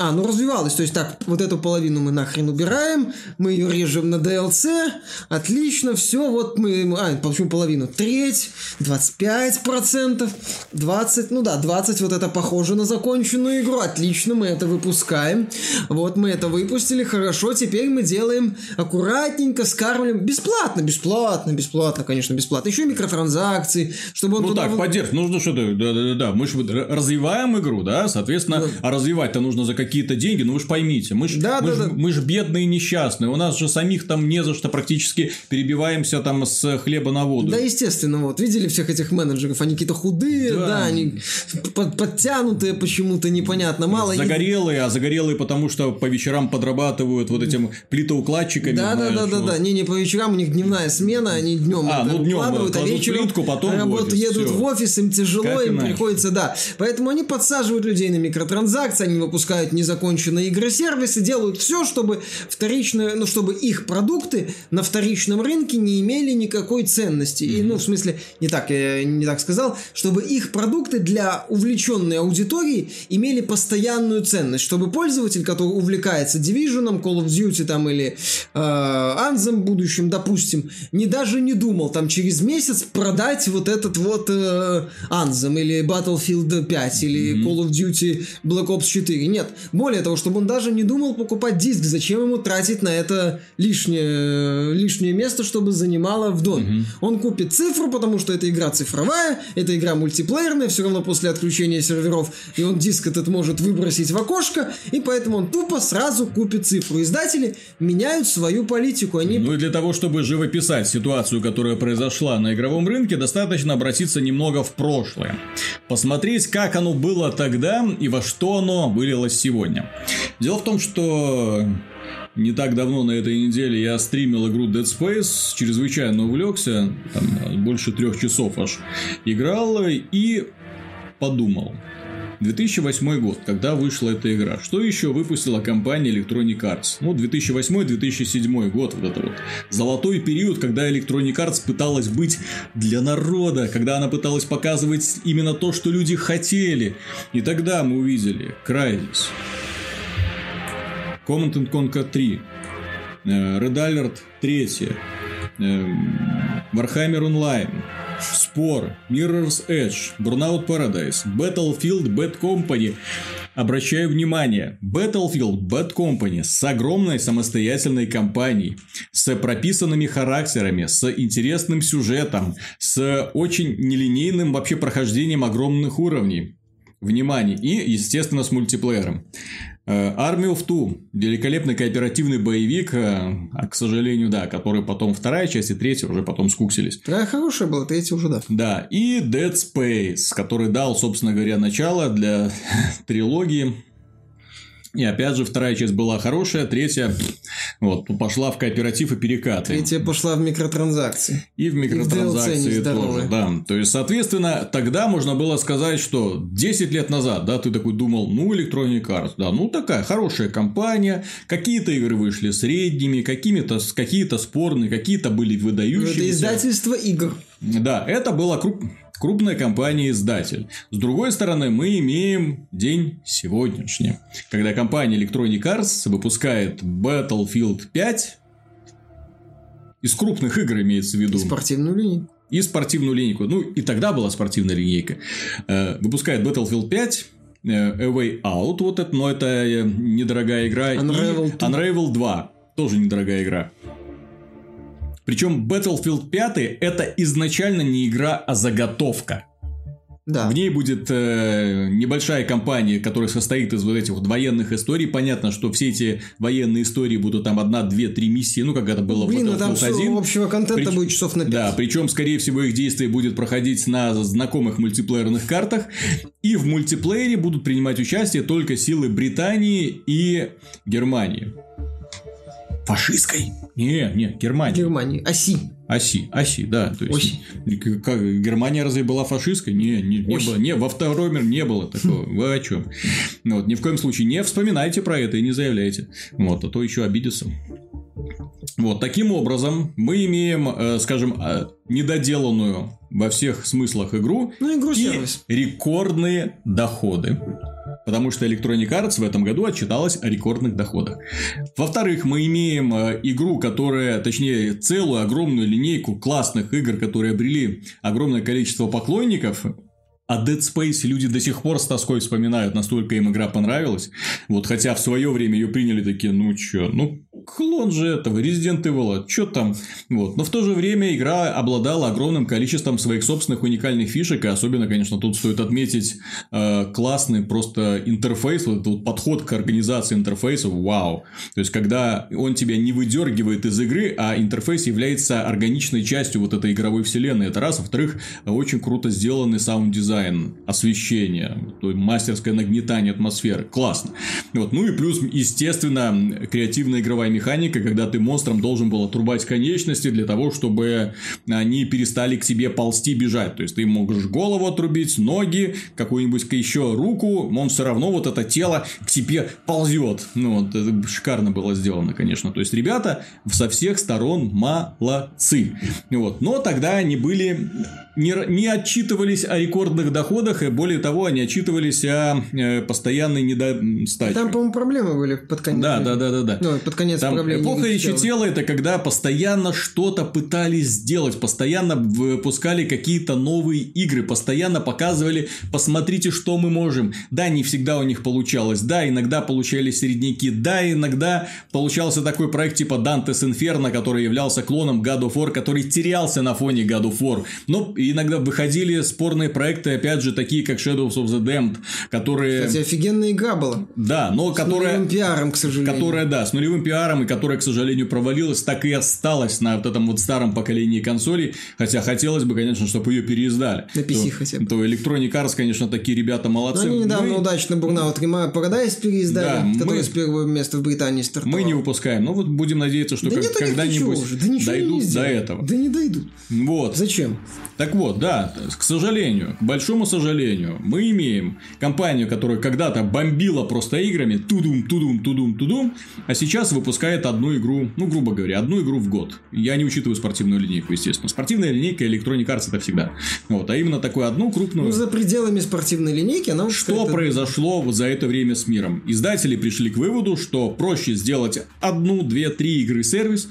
А, ну развивалась. То есть так, вот эту половину мы нахрен убираем, мы ее режем на DLC, отлично, все, вот мы... А, почему половину? Треть, 25%, 20, ну да, 20, вот это похоже на законченную игру. Отлично, мы это выпускаем. Вот мы это выпустили, хорошо, теперь мы делаем аккуратненько, скармливаем. Бесплатно, бесплатно, бесплатно, конечно, бесплатно. Еще микротранзакции, чтобы он Ну туда... так, поддержка, нужно что-то, да-да-да, мы же развиваем игру, да, соответственно, да. а развивать-то нужно за какие-то деньги, ну вы же поймите, мы же да, мы, да, ж, да. мы ж бедные и несчастные, у нас же самих там не за что практически перебиваемся там с хлеба на воду. Да, естественно, вот, видели всех этих менеджеров, они какие-то худые, да, да они под, подтянутые почему-то, непонятно, мало. Загорелые, а загорелые потому, что по вечерам подрабатывают вот этим плитоукладчиками. Да, знаешь, да, да, вот. да, да, не, не по вечерам, у них дневная смена, они днем а, ну, днем а вечером плитку, потом работают, едут в офис, им тяжело, им иначе? Приходится, да. Поэтому они подсаживают людей на микротранзакции, они выпускают незаконченные игры-сервисы, делают все, чтобы вторичные, ну, чтобы их продукты на вторичном рынке не имели никакой ценности. И, ну, в смысле, не так, я не так сказал, чтобы их продукты для увлеченной аудитории имели постоянную ценность, чтобы пользователь, который увлекается Division, Call of Duty там или э, Anthem в допустим, не даже не думал там через месяц продать вот этот вот э, Anthem или Battlefield 5 или mm-hmm. Call of Duty Black Ops 4. Нет. Более того, чтобы он даже не думал покупать диск. Зачем ему тратить на это лишнее, лишнее место, чтобы занимало в доме? Mm-hmm. Он купит цифру, потому что это игра цифровая, это игра мультиплеерная, все равно после отключения серверов, и он диск этот может выбросить в окошко, и поэтому он тупо сразу купит цифру. Издатели меняют свою политику. Они... Ну и для того, чтобы живописать ситуацию, которая произошла на игровом рынке, достаточно обратиться немного в прошлое. Посмотреть, как оно было тогда и во что оно вылилось сегодня. Дело в том, что не так давно на этой неделе я стримил игру Dead Space, чрезвычайно увлекся, там, больше трех часов аж играл и подумал. 2008 год, когда вышла эта игра. Что еще выпустила компания Electronic Arts? Ну, 2008-2007 год, вот это вот. Золотой период, когда Electronic Arts пыталась быть для народа, когда она пыталась показывать именно то, что люди хотели. И тогда мы увидели Crysis, Command Conquer 3, э, Red Alert 3, э, Warhammer Online, Спор, Mirror's Edge, Burnout Paradise, Battlefield Bad Company. Обращаю внимание, Battlefield Bad Company с огромной самостоятельной компанией, с прописанными характерами, с интересным сюжетом, с очень нелинейным вообще прохождением огромных уровней. Внимание! И, естественно, с мультиплеером. Э, Army of Two. Великолепный кооперативный боевик, э, а, к сожалению, да, который потом вторая часть и третья уже потом скуксились. Вторая хорошая была, третья уже да. Да, и Dead Space, который дал, собственно говоря, начало для трилогии и опять же, вторая часть была хорошая, третья вот, пошла в кооператив и перекаты. Третья пошла в микротранзакции. И в микротранзакции и в тоже, да. То есть, соответственно, тогда можно было сказать, что 10 лет назад, да, ты такой думал, ну, Electronic Arts, да, ну, такая хорошая компания, какие-то игры вышли средними, какими-то, какие-то спорные, какие-то были выдающиеся. Это издательство игр. Да, это было круп крупная компания-издатель. С другой стороны, мы имеем день сегодняшний, когда компания Electronic Arts выпускает Battlefield 5 из крупных игр имеется в виду. И спортивную линейку. И спортивную линейку. Ну, и тогда была спортивная линейка. Э, выпускает Battlefield 5, э, A Way Out, вот это, но это э, недорогая игра. Unravel, и Unravel 2, тоже недорогая игра. Причем Battlefield 5 это изначально не игра, а заготовка. Да. В ней будет э, небольшая компания, которая состоит из вот этих вот военных историй. Понятно, что все эти военные истории будут там одна, две, три миссии, ну, как это было Блин, в Battlefield ну, там 1. общего контента Прич... будет часов на 5. Да, причем, скорее всего, их действие будет проходить на знакомых мультиплеерных картах. И в мультиплеере будут принимать участие только силы Британии и Германии. Фашистской? Не, не, Германия. Германия. Оси. Оси, оси, да. То есть, как, Германия разве была фашистской? Не, не, не было. Не, во второй мир не было такого. Вы о чем? Вот, ни в коем случае не вспоминайте про это и не заявляйте. Вот, а то еще обидится. Вот, таким образом, мы имеем, э, скажем, э, недоделанную во всех смыслах игру, ну, игру и рекордные доходы потому что Electronic Arts в этом году отчиталась о рекордных доходах. Во-вторых, мы имеем э, игру, которая, точнее, целую огромную линейку классных игр, которые обрели огромное количество поклонников, а Dead Space люди до сих пор с тоской вспоминают, настолько им игра понравилась. Вот, хотя в свое время ее приняли такие, ну чё, ну клон же этого, Resident Evil, что там? Вот. Но в то же время игра обладала огромным количеством своих собственных уникальных фишек, и особенно, конечно, тут стоит отметить э, классный просто интерфейс, вот этот вот подход к организации интерфейсов, вау. То есть, когда он тебя не выдергивает из игры, а интерфейс является органичной частью вот этой игровой вселенной. Это раз. Во-вторых, очень круто сделанный саунд-дизайн, освещение, то есть мастерское нагнетание атмосферы. Классно. Вот. Ну и плюс, естественно, креативная игровая механика, когда ты монстром должен был отрубать конечности для того, чтобы они перестали к тебе ползти, бежать. То есть, ты можешь голову отрубить, ноги, какую-нибудь еще руку, он все равно вот это тело к тебе ползет. Ну, вот, это шикарно было сделано, конечно. То есть, ребята со всех сторон молодцы. Вот. Но тогда они были не, не отчитывались о рекордных доходах, и более того, они отчитывались о э, постоянной недостаче. Там, по-моему, проблемы были под конец. Да, да, да, да, да. Ну, под конец Там эпоха еще тела это когда постоянно что-то пытались сделать, постоянно выпускали какие-то новые игры, постоянно показывали, посмотрите, что мы можем. Да, не всегда у них получалось, да, иногда получались середняки, да, иногда получался такой проект типа Dante's Inferno, который являлся клоном God of War, который терялся на фоне God of War. Но иногда выходили спорные проекты, опять же, такие как Shadows of the Damned, которые... Кстати, офигенная игра была. Да, но с которая... С нулевым пиаром, к сожалению. Которая, да, с нулевым пиаром, и которая, к сожалению, провалилась, так и осталась на вот этом вот старом поколении консолей, хотя хотелось бы, конечно, чтобы ее переиздали. На PC то, хотя бы. То Electronic Arts, конечно, такие ребята молодцы. Но они недавно мы... удачно Burnout Paradise переиздали, да, который мы... с первого места в Британии стартовал. Мы не выпускаем, но вот будем надеяться, что да как, когда-нибудь да дойдут до этого. Да не дойдут. Вот. Зачем? Так вот, да, к сожалению, к большому сожалению, мы имеем компанию, которая когда-то бомбила просто играми, тудум, тудум, тудум, тудум, а сейчас выпускает одну игру, ну, грубо говоря, одну игру в год. Я не учитываю спортивную линейку, естественно. Спортивная линейка Electronic Arts это всегда. Вот, а именно такую одну крупную... Ну, за пределами спортивной линейки она Что произошло за это время с миром? Издатели пришли к выводу, что проще сделать одну, две, три игры сервис,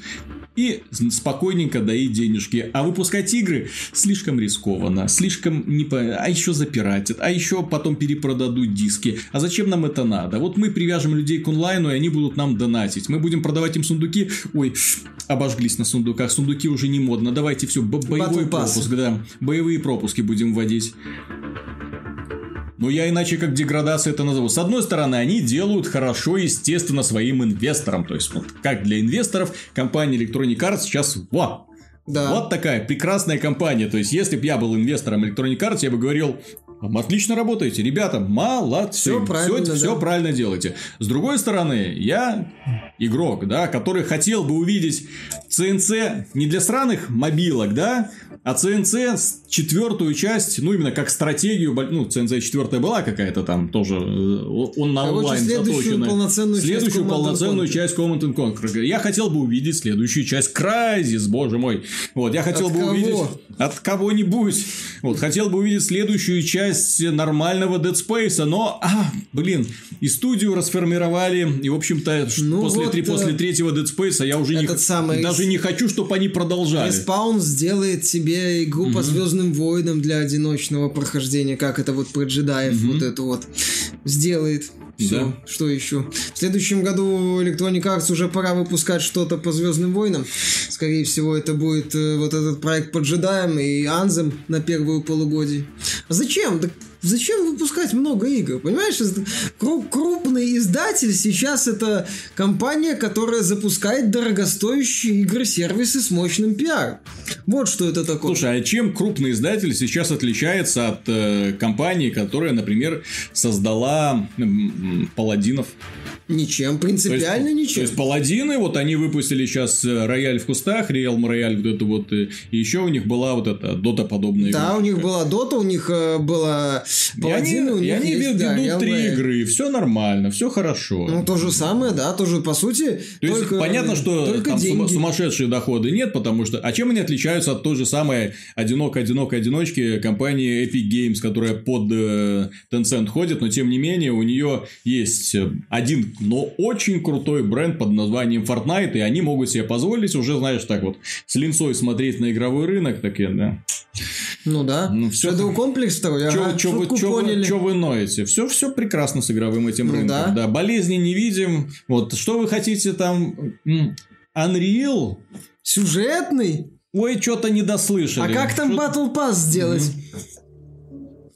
и спокойненько доить денежки. А выпускать игры слишком рискованно, слишком не по... А еще запиратят, а еще потом перепродадут диски. А зачем нам это надо? Вот мы привяжем людей к онлайну, и они будут нам донатить. Мы будем продавать им сундуки. Ой, обожглись на сундуках. Сундуки уже не модно. Давайте все, боевой пропуск, да. Боевые пропуски будем вводить. Ну, я иначе как деградация это назову. С одной стороны, они делают хорошо, естественно, своим инвесторам. То есть, вот как для инвесторов, компания Electronic Arts сейчас, во, да. Вот такая прекрасная компания. То есть, если бы я был инвестором Electronic Arts, я бы говорил, Отлично работаете, ребята, молодцы. Все правильно, все, да. все правильно делаете. С другой стороны, я игрок, да, который хотел бы увидеть CNC не для сраных мобилок, да, а CNC четвертую часть, ну, именно как стратегию, ну, CNC четвертая была какая-то там тоже, э, он на Короче, онлайн следующую полноценную следующую часть полноценную часть Command Conquer. Я хотел бы увидеть следующую часть Crysis, боже мой. Вот, я хотел от бы кого? увидеть от кого-нибудь. Вот, хотел бы увидеть следующую часть нормального Dead Space, но, а, блин, и студию расформировали, и, в общем-то, ну после, вот, три, после э, третьего Dead Space я уже не, самый... даже не хочу, чтобы они продолжали. Respawn сделает себе игру угу. по Звездным войнам для одиночного прохождения, как это вот про джедаев, угу. вот это вот сделает. Все, да. что еще? В следующем году Electronic Arts уже пора выпускать что-то по Звездным войнам. Скорее всего, это будет э, вот этот проект по джедаям и Анзем на первую полугодие. А зачем? Да Зачем выпускать много игр? Понимаешь, крупный издатель сейчас это компания, которая запускает дорогостоящие игры-сервисы с мощным пиар. Вот что это такое. Слушай, а чем крупный издатель сейчас отличается от э, компании, которая, например, создала э, паладинов? Ничем, принципиально то есть, ничем. То есть паладины, вот они выпустили сейчас э, рояль в кустах, Реал рояль вот это вот, и еще у них была вот эта дота подобная. Да, игрушка. у них была дота, у них э, была паладины, у них и они есть, ведут да, три Royale. игры, все нормально, все хорошо. Ну то же самое, да, тоже по сути. То только, есть понятно, что только там деньги. сумасшедшие доходы нет, потому что, а чем они отличаются от той же самой одинокой-одинокой одиночки компании Epic Games, которая под э, Tencent ходит, но тем не менее у нее есть один но очень крутой бренд под названием Fortnite, и они могут себе позволить уже, знаешь, так вот с линцой смотреть на игровой рынок, такие, да. Ну да. Ну, все. Shadow комплекс второй, чё, ага, чё вы, чё. Вы, чё вы ноете? Все, все прекрасно с игровым этим ну, рынком. Да. да. Болезни не видим. Вот что вы хотите там? Unreal? Сюжетный? Ой, что-то не дослышали. А как там Battle Pass сделать? Mm-hmm.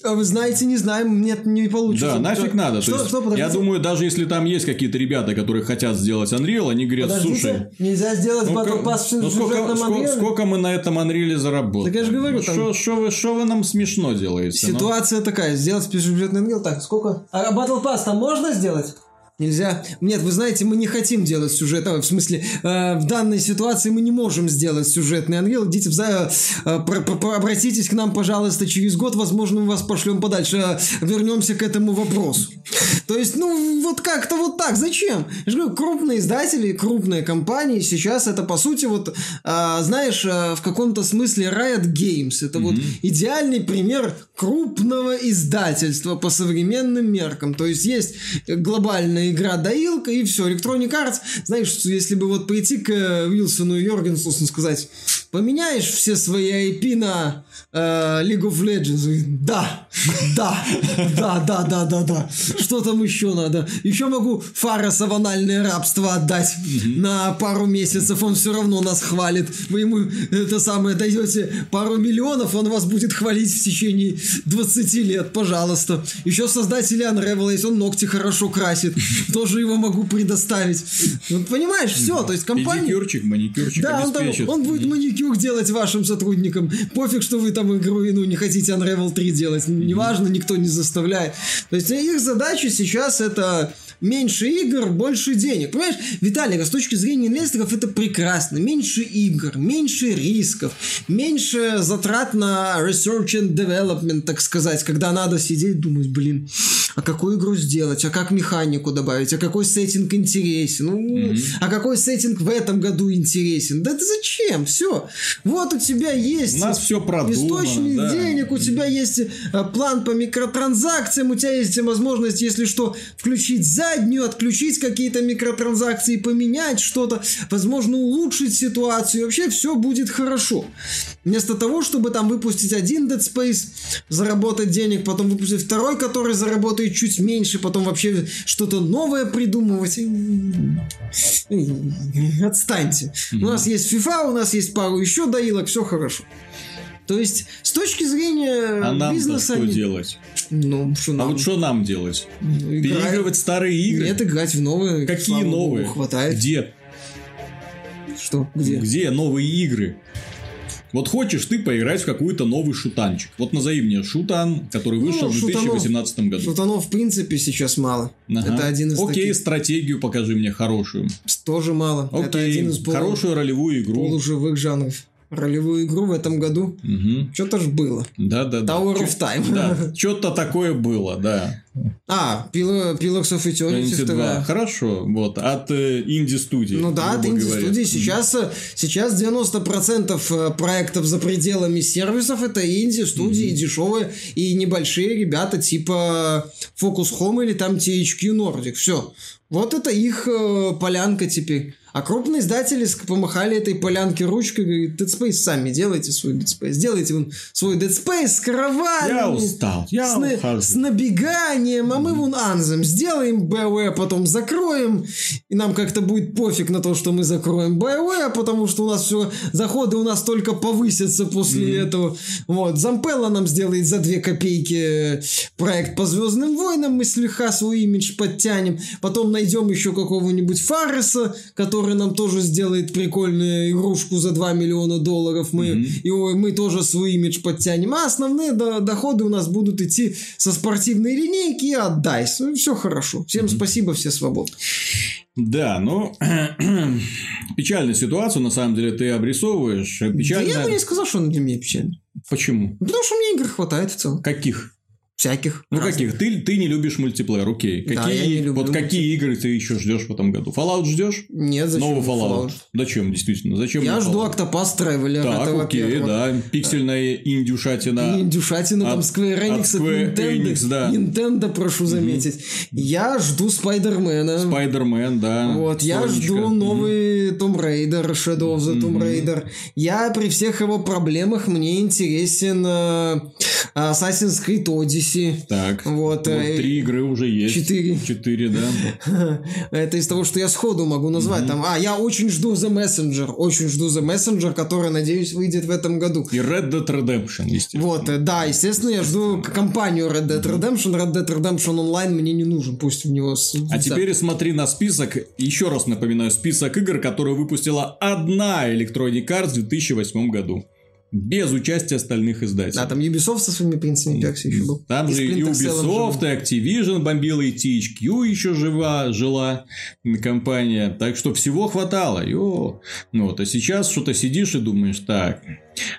А вы знаете, не знаем, нет, не получится. Да, нафиг надо. Что, есть, что, я думаю, даже если там есть какие-то ребята, которые хотят сделать Unreal, они говорят, подождите, слушай... нельзя сделать ну, Battle Pass ну, сколько, сколько, сколько мы на этом Unreal заработали? Так я же говорю, ну, там... Что вы, вы нам смешно делаете? Ну? Ситуация ну? такая, сделать спецсюжетный Unreal, так, сколько? А Battle Pass там можно сделать? Нельзя. Нет, вы знаете, мы не хотим делать сюжет. В смысле, э, в данной ситуации мы не можем сделать сюжетный Unreal. Идите в за... э, про, про, обратитесь к нам, пожалуйста, через год. Возможно, мы вас пошлем подальше. Э, вернемся к этому вопросу. То есть, ну, вот как-то вот так. Зачем? Я же говорю, крупные издатели, крупные компании сейчас это, по сути, вот, э, знаешь, э, в каком-то смысле Riot Games. Это mm-hmm. вот идеальный пример крупного издательства по современным меркам. То есть, есть глобальные игра доилка, и все. Electronic Arts, знаешь, если бы вот прийти к э, Уилсону и Йоргенсусу сказать, поменяешь все свои IP на э, League of Legends? Да, да, да, да, да, да, да. Что там еще надо? Еще могу Фараса в анальное рабство отдать на пару месяцев, он все равно нас хвалит. Вы ему это самое даете пару миллионов, он вас будет хвалить в течение 20 лет, пожалуйста. Еще создатели Unravel, если он ногти хорошо красит, тоже его могу предоставить. Вот понимаешь, все, то есть компания... Педикюрчик, маникюрчик Да, он, там, он будет маникюр делать вашим сотрудникам. Пофиг, что вы там игру ну, не хотите Unravel 3 делать. Неважно, никто не заставляет. То есть их задача сейчас это меньше игр, больше денег. Понимаешь, Виталий, с точки зрения инвесторов это прекрасно. Меньше игр, меньше рисков, меньше затрат на research and development, так сказать, когда надо сидеть думать, блин, а какую игру сделать, а как механику добавить, а какой сеттинг интересен, ну, mm-hmm. а какой сеттинг в этом году интересен. Да это зачем? Все. Вот у тебя есть у нас все продумано, источник да. денег, у тебя есть э, план по микротранзакциям, у тебя есть возможность, если что, включить заднюю, отключить какие-то микротранзакции, поменять что-то, возможно, улучшить ситуацию. Вообще все будет хорошо. Вместо того, чтобы там выпустить один Dead Space, заработать денег, потом выпустить второй, который заработает чуть меньше, потом вообще что-то новое придумывать. Отстаньте. У нас есть FIFA, у нас есть пару еще доилок, все хорошо. То есть, с точки зрения а нам бизнеса... что они... делать? Ну, что нам? А вот что нам делать? Ну, играть... Переигрывать старые игры? Нет, играть в новые. Какие новые? Богу, хватает. Где? Что? Где? Где новые игры? Вот хочешь ты поиграть в какой-то новый шутанчик. Вот назови мне шутан, который вышел ну, в 2018 шутанов, году. Шутанов в принципе сейчас мало. Ага. Это один из Окей, таких... стратегию покажи мне хорошую. Тоже мало. Окей, Это один из полу... хорошую ролевую игру. Полуживых жанров ролевую игру в этом году. Угу. Что-то ж было. Да, да, да. Tower of Time. Да, что-то такое было, да. А, Pillars of Eternity 2. Хорошо, вот, от э, инди-студии. Ну да, от инди-студии. Сейчас, э, сейчас 90% э, проектов за пределами сервисов это инди-студии, mm-hmm. дешевые и небольшие ребята типа Focus Home или там THQ Nordic. Все. Вот это их э, полянка теперь. А крупные издатели помахали этой полянке ручкой, говорит, Dead Space сами делайте свой Dead Space. Делайте вон свой Dead Space с караванами. Я устал, я с, на, с набеганием, а мы вон Анзем сделаем BioWare, потом закроем, и нам как-то будет пофиг на то, что мы закроем BioWare, потому что у нас все, заходы у нас только повысятся после mm-hmm. этого. Вот, Зампелла нам сделает за две копейки проект по Звездным войнам, мы слегка свой имидж подтянем, потом найдем еще какого-нибудь Фарреса, который который нам тоже сделает прикольную игрушку за 2 миллиона долларов. Мы, mm-hmm. и мы тоже свой имидж подтянем. А основные до, доходы у нас будут идти со спортивной линейки и от DICE. Все хорошо. Всем mm-hmm. спасибо, все свободны. Да, ну, печальную ситуацию, на самом деле, ты обрисовываешь. Печально... Да я бы не сказал, что она для меня печальная. Почему? Потому что мне игр хватает в целом. Каких? Всяких. Ну разных. каких? Ты, ты не любишь мультиплеер, окей. Какие, да, я не люблю. Вот какие игры ты еще ждешь в этом году? Fallout ждешь? Нет, зачем? Новый Fallout. Fallout. Зачем, действительно? Зачем? Я жду Octopath Traveler. Так, это окей, да. Пиксельная индюшатина. Индюшатина, там Square Enix от, Square Nintendo. Enix, да. Nintendo, прошу заметить. Mm-hmm. Я жду Спайдермена. Спайдермен, да. Вот, я жду новый mm-hmm. Tomb Raider, Shadow of the Tomb Raider. Я при всех его проблемах, мне интересен uh, Assassin's Creed Odyssey. Так. Вот, вот э, три игры уже есть. Четыре. Четыре, да. Это из того, что я сходу могу назвать. Там, а, я очень жду The Messenger. Очень жду The Messenger, который, надеюсь, выйдет в этом году. И Red Dead Redemption, естественно. Вот, э, да, естественно, я жду компанию Red Dead Redemption. Red Dead Redemption Online мне не нужен, пусть в него... А теперь смотри на список. Еще раз напоминаю, список игр, которые выпустила одна Electronic Arts в 2008 году. Без участия остальных издателей. Да, там Ubisoft со своими принципами Перси еще был. Там и же и Ubisoft, и Activision бомбила, и THQ еще жива, жила компания. Так что всего хватало. Йо. Ну вот, а сейчас что-то сидишь и думаешь, так,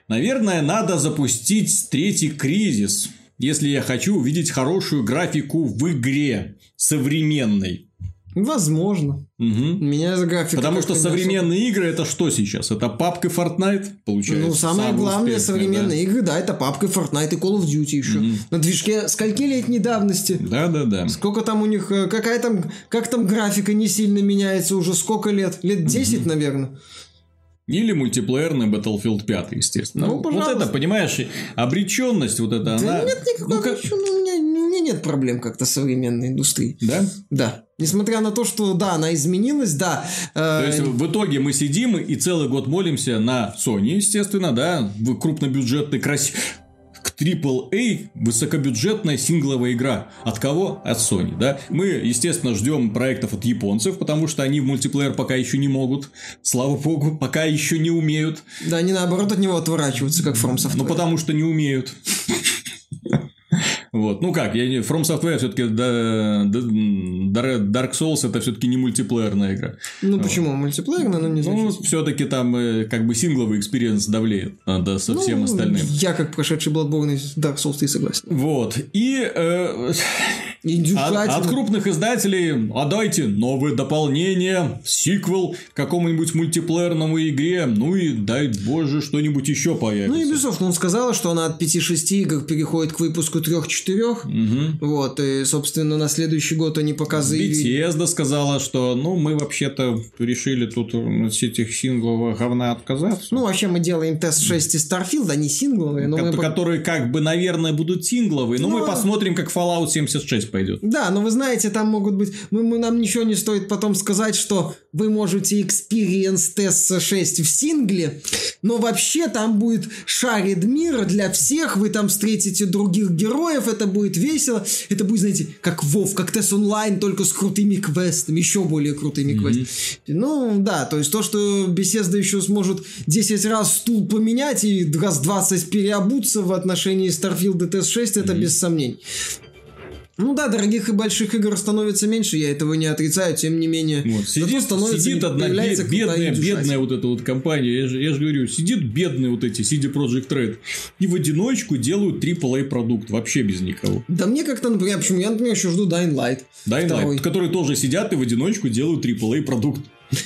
наверное, надо запустить третий кризис, если я хочу увидеть хорошую графику в игре современной. Возможно. Угу. Меня за графика. Потому что современные особо... игры это что сейчас? Это папка Fortnite, получается. Ну, самое главное, современные да? игры, да, это папка Fortnite и Call of Duty еще. Угу. На движке скольки летней давности? Да, да, да. Сколько там у них, э, какая там, как там графика не сильно меняется уже сколько лет? Лет 10, угу. наверное. Или мультиплеерный Battlefield 5, естественно. Ну, вот это, понимаешь, обреченность вот эта, да она... нет никакой ну, как... у меня нет проблем как-то современной индустрией. Да? Да. Несмотря на то, что, да, она изменилась, да. Э... То есть, в итоге мы сидим и целый год молимся на Sony, естественно, да, в крупнобюджетной, красивой AAA высокобюджетная сингловая игра. От кого? От Sony, да? Мы, естественно, ждем проектов от японцев, потому что они в мультиплеер пока еще не могут. Слава богу, пока еще не умеют. Да, они наоборот от него отворачиваются, как From Software. Ну, потому что не умеют. Вот. Ну как, я не... From Software все-таки да, да, Dark Souls это все-таки не мультиплеерная игра. Ну вот. почему? Мультиплеерная, но не Ну, все-таки там э, как бы сингловый experience давлеет надо со всем ну, остальным. Я как прошедший Bloodborne и Dark Souls ты согласен. Вот. И э, от, от крупных издателей отдайте новые дополнения, сиквел к какому-нибудь мультиплеерному игре, ну и дай боже что-нибудь еще появится. Ну и безусловно, он сказала, что она от 5-6 игр переходит к выпуску 3-4. Угу. Вот, и, собственно, на следующий год они пока заявили... Bethesda сказала, что, ну, мы вообще-то решили тут от этих сингловых говна отказаться. Ну, вообще мы делаем тест 6 и Starfield, они сингловые, но Ко- мы... Которые, как бы, наверное, будут сингловые, но ну, мы посмотрим, как Fallout 76 пойдет. Да, но вы знаете, там могут быть... Мы, мы, нам ничего не стоит потом сказать, что вы можете Experience Test 6 в сингле, но вообще там будет шарит мир для всех, вы там встретите других героев, это будет весело, это будет, знаете, как Вов, как Тест онлайн, только с крутыми квестами, еще более крутыми mm-hmm. квестами. Ну, да, то есть то, что беседа еще сможет 10 раз стул поменять и раз 20 переобуться в отношении Starfield и Test 6, это mm-hmm. без сомнений. Ну да, дорогих и больших игр становится меньше, я этого не отрицаю, тем не менее. Вот, сидит, сидит одна бедная, бедная вот эта вот компания, я же, я же говорю, сидит бедные вот эти CD Project Red, и в одиночку делают AAA продукт, вообще без никого. Да мне как-то, например, почему я, например, еще жду Dying Light. Dying Light, которые тоже сидят и в одиночку делают AAA продукт.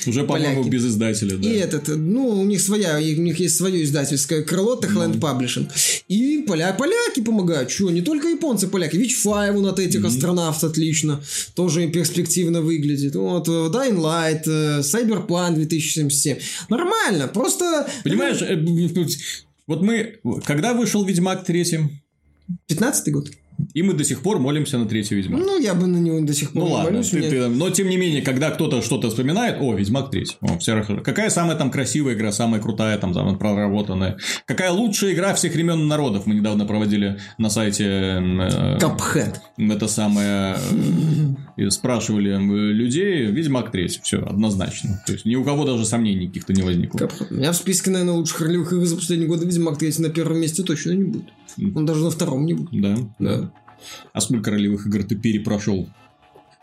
Уже, по-моему, без издателя, да. И этот, ну, у них своя, у них есть свое издательское крыло, Techland mm. Publishing. И поля, поляки помогают. Чего? Не только японцы, поляки. Вич Five от этих mm-hmm. астронавт отлично. Тоже перспективно выглядит. Вот, э, Dying Light, э, Cyberpunk 2077. Нормально, просто... Понимаешь, э, вот мы... Когда вышел Ведьмак 3? 15 год. И мы до сих пор молимся на третий Ведьмак. Ну, я бы на него до сих пор ну, ладно, молюсь. Ты, мне... ты, но, тем не менее, когда кто-то что-то вспоминает, о, Ведьмак третий. О, все хорошо. Какая самая там красивая игра, самая крутая, там, там проработанная? Какая лучшая игра всех времен народов? Мы недавно проводили на сайте... Э, это самое... Э, спрашивали людей. Ведьмак третий. Все, однозначно. То есть, ни у кого даже сомнений каких-то не возникло. У меня в списке, наверное, лучших ролевых игр за последние годы Ведьмак третий на первом месте точно не будет. Он даже на втором не будет. Да. Да. А сколько ролевых игр ты перепрошел?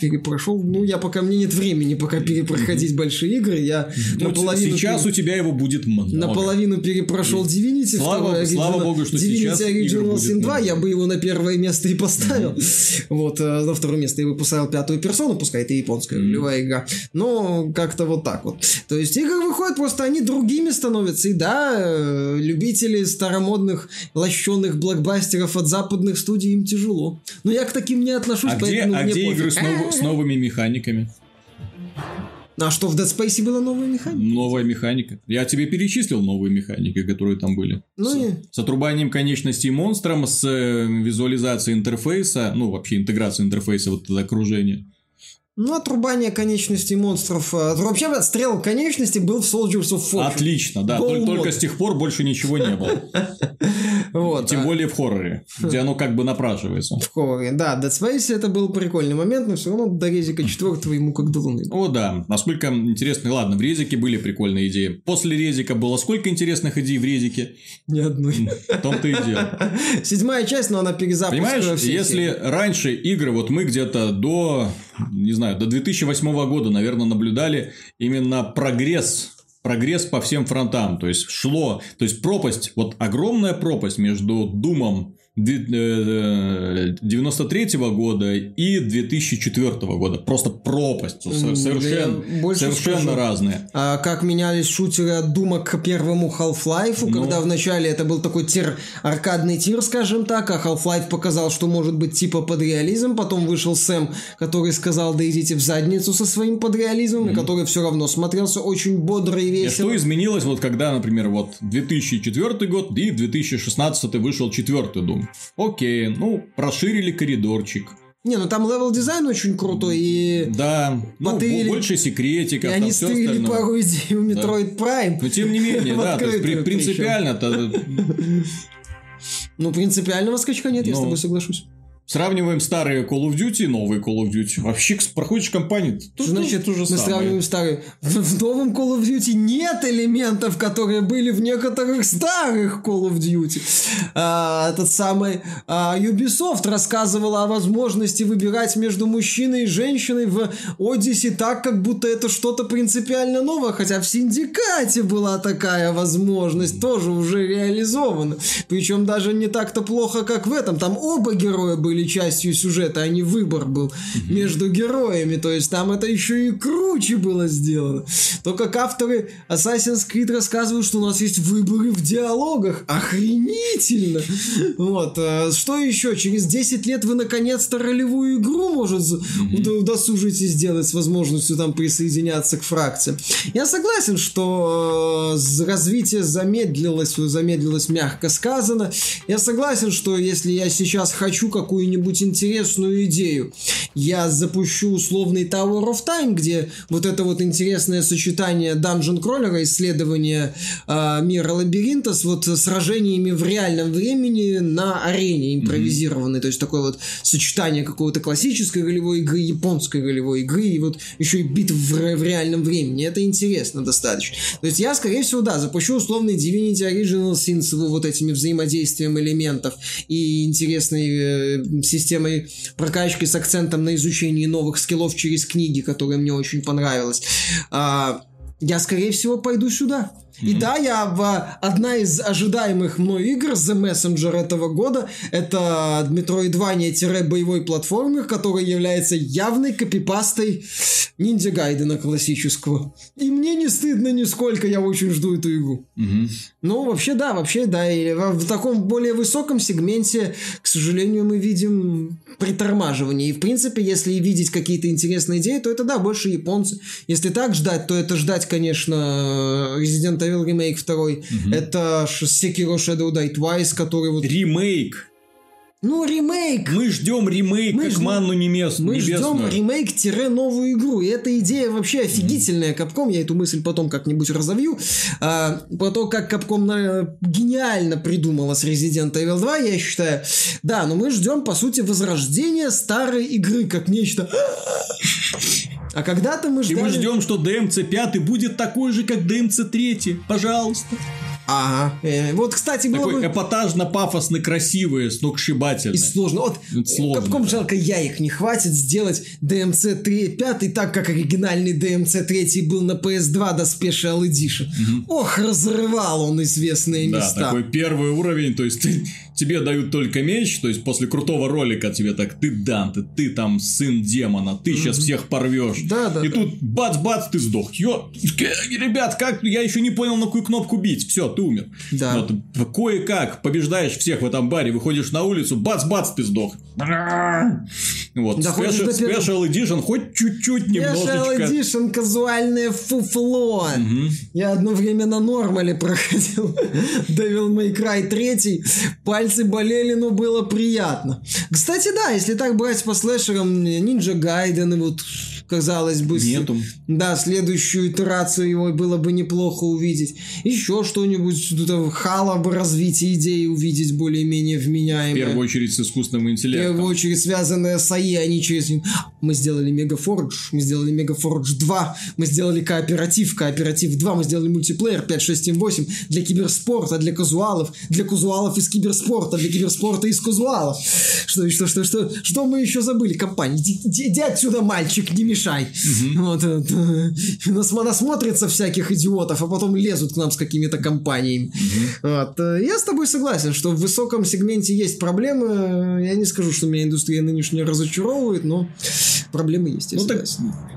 Перепрошел. Ну, я пока мне нет времени пока перепроходить большие игры. Я ну, наполовину сейчас пере... у тебя его будет много. Наполовину перепрошел Divinity. Слава, слава Original... богу, что Divinity сейчас Original Sin 2 я бы его на первое место и поставил. Вот, э, на второе место я бы поставил пятую персону, пускай это японская ролевая игра. Но как-то вот так вот. То есть игры выходят, просто они другими становятся. И да, э, любители старомодных лощенных блокбастеров от западных студий им тяжело. Но я к таким не отношусь, а поэтому где, а где игры снова, с новыми механиками. А что в Dead Space была новая механика? Новая механика. Я тебе перечислил новые механики, которые там были. Ну с, и... с отрубанием конечностей монстром, с э, визуализацией интерфейса, ну, вообще интеграцией интерфейса вот это окружение. Ну, отрубание конечностей монстров. Э, вообще, отстрел конечности был в Soldiers of Fortune. Отлично, да. Только, только с тех пор больше ничего не было. Вот, Тем а... более в хорроре, где оно как бы напрашивается. В хорроре, да. Dead Space это был прикольный момент, но все равно до Резика 4 ему как до луны. О, да. Насколько интересно. Ладно, в Резике были прикольные идеи. После Резика было сколько интересных идей в Резике? Ни одной. В том-то и дело. Седьмая часть, но она перезапуск. Понимаешь, если раньше игры, вот мы где-то до, не знаю, до 2008 года, наверное, наблюдали именно прогресс прогресс по всем фронтам. То есть шло, то есть пропасть, вот огромная пропасть между Думом 93 -го года и 2004 года. Просто пропасть. Совершенно, совершенно скажу. разные. А как менялись шутеры от Дума к первому Half-Life, ну... когда вначале это был такой тир, аркадный тир, скажем так, а Half-Life показал, что может быть типа под реализм. Потом вышел Сэм, который сказал, да идите в задницу со своим подреализмом, mm-hmm. и который все равно смотрелся очень бодро и весело. И что изменилось, вот когда, например, вот 2004 год и 2016 вышел четвертый Дум. Окей, ну, расширили коридорчик. Не, ну там level design очень крутой и... Да, ну, больше секретиков, и они стырили пару идей у Metroid Prime. Но тем не менее, да, то есть принципиально-то... Ну, принципиального скачка нет, я с тобой соглашусь. Сравниваем старые Call of Duty и новые Call of Duty. Вообще, проходишь кампанию, то, Значит, то, то же мы самое. сравниваем старые. В, в новом Call of Duty нет элементов, которые были в некоторых старых Call of Duty. А, этот самый а, Ubisoft рассказывала о возможности выбирать между мужчиной и женщиной в Odyssey так, как будто это что-то принципиально новое, хотя в Синдикате была такая возможность, тоже уже реализована. Причем даже не так-то плохо, как в этом. Там оба героя были были частью сюжета, а не выбор был mm-hmm. между героями. То есть там это еще и круче было сделано. То, как авторы Assassin's Creed рассказывают, что у нас есть выборы в диалогах. Охренительно! Вот. А что еще? Через 10 лет вы наконец-то ролевую игру, может, mm-hmm. удосужите сделать с возможностью там присоединяться к фракциям. Я согласен, что э, развитие замедлилось, замедлилось мягко сказано. Я согласен, что если я сейчас хочу какую какую-нибудь интересную идею. Я запущу условный Tower of Time, где вот это вот интересное сочетание Dungeon Crawler, исследования э, мира лабиринта с вот сражениями в реальном времени на арене импровизированной. Mm-hmm. То есть такое вот сочетание какого-то классической ролевой игры, японской ролевой игры и вот еще и битв в, в реальном времени. Это интересно достаточно. То есть я, скорее всего, да, запущу условный Divinity Original Sin с вот этими взаимодействием элементов и интересной э, системой прокачки с акцентом на изучении новых скиллов через книги, которые мне очень понравилось. А, я, скорее всего, пойду сюда. Mm-hmm. И да, я в одна из ожидаемых мной игр The Messenger этого года это Metroidvania-боевой платформер, который является явной копипастой Ниндзя Гайдена классического. И мне не стыдно нисколько, я очень жду эту игру. Mm-hmm. Ну, вообще, да, вообще, да. И в таком более высоком сегменте, к сожалению, мы видим притормаживание. И, в принципе, если видеть какие-то интересные идеи, то это, да, больше японцы. Если так ждать, то это ждать, конечно, Resident Evil ремейк второй. Угу. Это Sekiro Shadow Die Twice, который вот... Ремейк! Ну, ремейк. Мы ждем ремейк, мы как ждем, манну немес, Мы небесную. ждем ремейк-новую игру. И эта идея вообще офигительная. Капком, я эту мысль потом как-нибудь разовью. А, про то, как Капком на... гениально придумала с Resident Evil 2, я считаю. Да, но мы ждем, по сути, возрождения старой игры, как нечто... А когда-то мы ждали... И мы ждем, что DMC 5 будет такой же, как DMC 3. Пожалуйста. Ага. Э, вот, кстати, было Такой бы... эпатажно, пафосный, красивый, сногсшибательный. И сложно. Вот, Это сложно, Капком да. жалко, я их не хватит сделать DMC 3 5 так, как оригинальный DMC 3 был на PS2 до Special Edition. Угу. Ох, разрывал он известные да, места. Да, такой первый уровень, то есть ты, тебе дают только меч, то есть после крутого ролика тебе так, ты Данте, ты там сын демона, ты угу. сейчас всех порвешь. Да, да. И да. тут бац-бац, ты сдох. Ё, ребят, как, я еще не понял, на какую кнопку бить. Все, ты умер. Да. Вот, кое-как побеждаешь всех в этом баре, выходишь на улицу, бац-бац, ты сдох. Вот. Special, Special Edition хоть чуть-чуть немножечко. Special Edition казуальное фуфло. Угу. Я одно время на нормале проходил Devil May Cry 3. Пальцы болели, но было приятно. Кстати, да, если так брать по слэшерам, Ninja Gaiden и вот казалось бы. Нету. Да, следующую итерацию его было бы неплохо увидеть. Еще что-нибудь, хала бы развитие идеи увидеть более-менее вменяемое. В первую очередь с искусственным интеллектом. В первую очередь связанное с АИ, они через... Мы сделали Мегафордж, мы сделали Мегафордж 2, мы сделали кооператив, кооператив 2, мы сделали мультиплеер 5, 6, 7, 8 для киберспорта, для казуалов, для казуалов из киберспорта, для киберспорта из казуалов. Что, что, что, что, что мы еще забыли, компания? Иди, иди отсюда, мальчик, не мешай. Угу. Вот, вот. Насмотрится всяких идиотов, а потом лезут к нам с какими-то компаниями. Угу. Вот. Я с тобой согласен, что в высоком сегменте есть проблемы. Я не скажу, что меня индустрия нынешняя разочаровывает, но проблемы есть. Ну, так,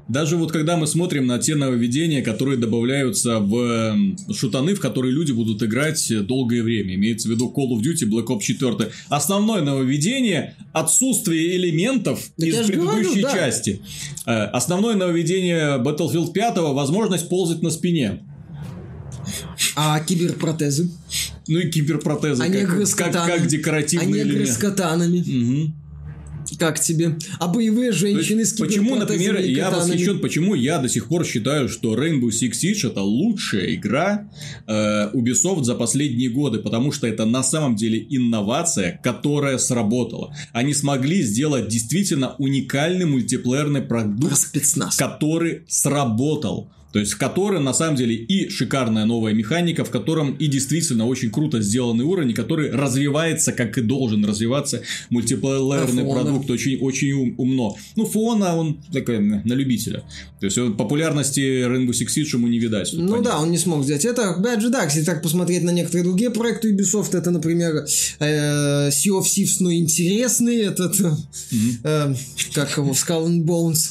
даже вот когда мы смотрим на те нововведения, которые добавляются в шутаны, в которые люди будут играть долгое время, имеется в виду Call of Duty Black Ops 4, основное нововведение – отсутствие элементов да из предыдущей говорю, да. части. Э, основное нововведение Battlefield 5 – возможность ползать на спине. А киберпротезы? Ну и киберпротезы, а как, как, как декоративные а элементы. с катанами. Угу. Как тебе? А боевые женщины с Почему, например, я восхищен, почему я до сих пор считаю, что Rainbow Six Siege это лучшая игра э, Ubisoft за последние годы, потому что это на самом деле инновация, которая сработала. Они смогли сделать действительно уникальный мультиплеерный продукт, который сработал. То есть, в котором на самом деле и шикарная новая механика, в котором и действительно очень круто сделанный уровень, который развивается, как и должен развиваться мультиплеерный а продукт, очень, очень умно. Ну, Фона, он такой на любителя. То есть, популярности Rainbow Six Siege ему не видать. Ну понятно. да, он не смог сделать это. Опять же, да, если так посмотреть на некоторые другие проекты Ubisoft, это, например, э, Sea of Thieves, но интересный, этот, mm-hmm. э, как его, Skull and Bones.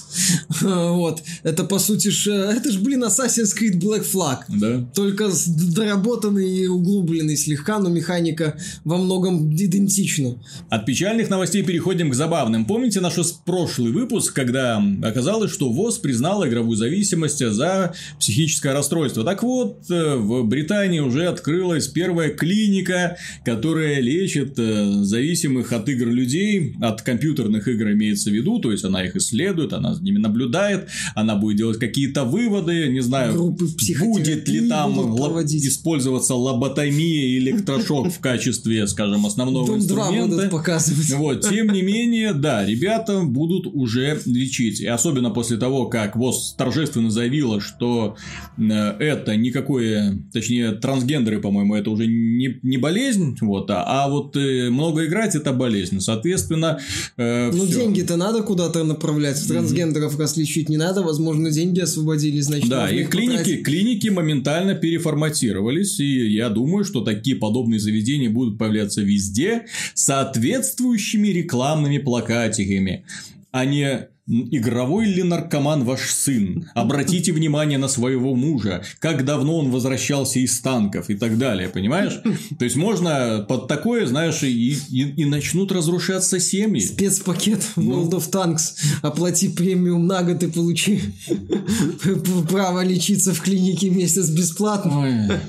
вот. Это, по сути, ж, это ж, блин, блин, Assassin's Creed Black Flag. Да. Только доработанный и углубленный слегка, но механика во многом идентична. От печальных новостей переходим к забавным. Помните наш прошлый выпуск, когда оказалось, что ВОЗ признала игровую зависимость за психическое расстройство? Так вот, э, в Британии уже открылась первая клиника, которая лечит э, зависимых от игр людей, от компьютерных игр имеется в виду, то есть она их исследует, она за ними наблюдает, она будет делать какие-то выводы, не знаю, будет ли там лоб... использоваться лоботомия и электрошок в качестве, скажем, основного Дом инструмента. будут показывать. Вот, тем не менее, да, ребята будут уже лечить. И особенно после того, как ВОЗ торжественно заявила, что э, это никакое, точнее, трансгендеры, по-моему, это уже не, не болезнь, вот, а, а вот э, много играть это болезнь. Соответственно, э, Ну, деньги-то надо куда-то направлять. Трансгендеров mm-hmm. раз лечить не надо, возможно, деньги освободились, значит, Да, и клиники, клиники моментально переформатировались, и я думаю, что такие подобные заведения будут появляться везде соответствующими рекламными плакатиками, а не Игровой ли наркоман ваш сын? Обратите внимание на своего мужа. Как давно он возвращался из танков и так далее, понимаешь? То есть можно под такое, знаешь, и, и, и начнут разрушаться семьи. Спецпакет World ну. of Tanks. Оплати премиум на год и получи право лечиться в клинике месяц бесплатно.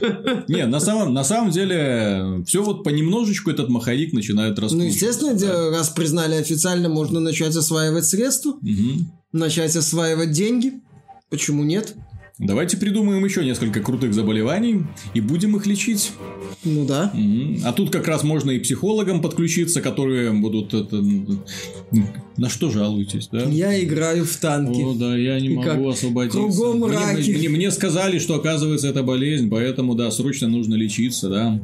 Не, на самом, на самом деле, все вот понемножечку этот маховик начинает растут. Ну, естественно, раз признали официально, можно начать осваивать средства угу. начать осваивать деньги. Почему нет? Давайте придумаем еще несколько крутых заболеваний и будем их лечить. Ну да. Угу. А тут как раз можно и психологам подключиться, которые будут это... На что жалуетесь, да? Я играю в танки. О, да, я не и могу освободиться. Кругом мне, раки. Мне, мне сказали, что оказывается это болезнь, поэтому да, срочно нужно лечиться, да.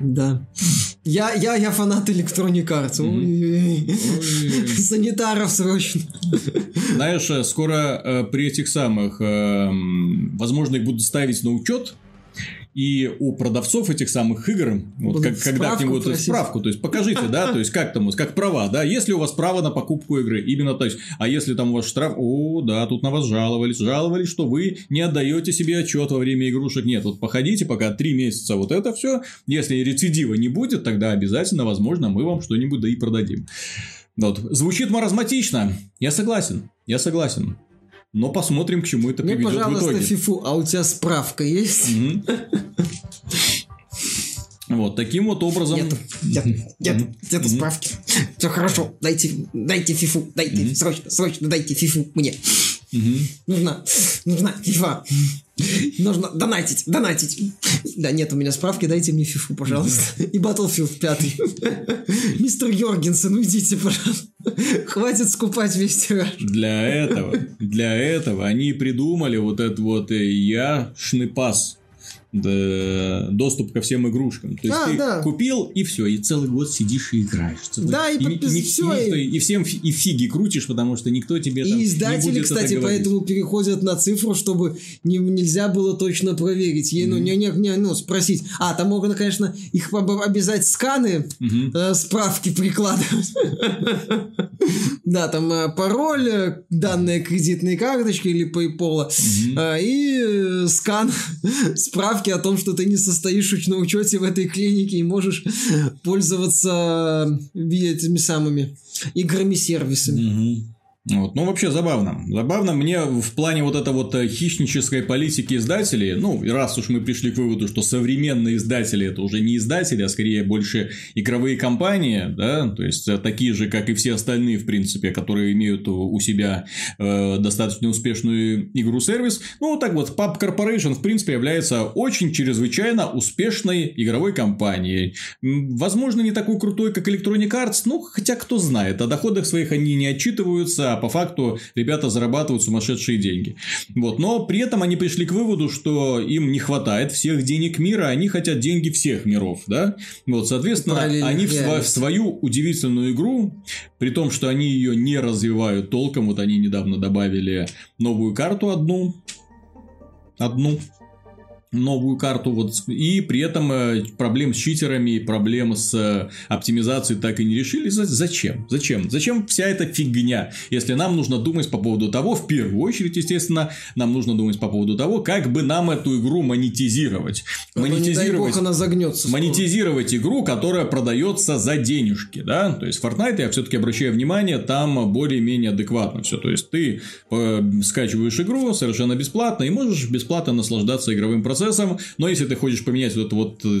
Да. Я, я, я фанат Electronic Arts. Mm-hmm. Санитаров срочно. Знаешь, э, скоро э, при этих самых, э, возможно, их будут ставить на учет и у продавцов этих самых игр, вот как, когда к нему вот справку, то есть покажите, да, то есть как там, как права, да, если у вас право на покупку игры, именно то есть, а если там у вас штраф, о, да, тут на вас жаловались, жаловались, что вы не отдаете себе отчет во время игрушек, нет, вот походите пока три месяца вот это все, если рецидива не будет, тогда обязательно, возможно, мы вам что-нибудь да и продадим. Вот. Звучит маразматично, я согласен, я согласен. Но посмотрим, к чему это ну, приведет пожалуйста, в итоге. фифу, а у тебя справка есть? Вот, таким вот образом... Нет, нет, нет, нет справки. Все хорошо, дайте, дайте фифу, дайте, срочно, срочно дайте фифу мне. Нужна, нужна фифа. Нужно донатить, донатить. Да нет, у меня справки, дайте мне фифу, пожалуйста. И Battlefield 5. Мистер Йоргенсен, уйдите, пожалуйста. Хватит скупать весь тираж. Для этого, для этого они придумали вот этот вот э, яшный пас доступ ко всем игрушкам. То есть а, ты да. купил и все, и целый год сидишь и играешь. Да, и, и, подпис... и, все. И, и, и всем и фиги крутишь, потому что никто тебе там И издатели, не будет кстати, поэтому переходят на цифру, чтобы не, нельзя было точно проверить. Ей, mm-hmm. ну, не, не, не, ну, спросить. А, там можно, конечно, их обязать сканы, mm-hmm. э, справки прикладывать. Да, там э, пароль, э, данные кредитной карточки или PayPal, э, и скан справки о том, что ты не состоишь на учете в этой клинике и можешь пользоваться этими самыми играми-сервисами. Вот. Ну, вообще забавно. Забавно мне в плане вот этой вот э, хищнической политики издателей, ну, раз уж мы пришли к выводу, что современные издатели это уже не издатели, а скорее больше игровые компании, да, то есть э, такие же, как и все остальные, в принципе, которые имеют у себя э, достаточно успешную игру-сервис. Ну, так вот, Pub Corporation, в принципе, является очень чрезвычайно успешной игровой компанией. Возможно, не такой крутой, как Electronic Arts, ну, хотя кто знает, о доходах своих они не отчитываются, а по факту ребята зарабатывают сумасшедшие деньги. Вот. Но при этом они пришли к выводу, что им не хватает всех денег мира, они хотят деньги всех миров, да? Вот, соответственно, они в, в свою удивительную игру, при том, что они ее не развивают толком, вот они недавно добавили новую карту одну, одну, новую карту, вот, и при этом э, проблем с читерами, проблем с э, оптимизацией так и не решили. Зачем? Зачем? Зачем вся эта фигня? Если нам нужно думать по поводу того, в первую очередь, естественно, нам нужно думать по поводу того, как бы нам эту игру монетизировать. А монетизировать, она загнется. Монетизировать игру, которая продается за денежки, да? То есть, Fortnite, я все-таки обращаю внимание, там более-менее адекватно все. То есть, ты э, скачиваешь игру совершенно бесплатно и можешь бесплатно наслаждаться игровым процессом процессом, но если ты хочешь поменять вот вот э,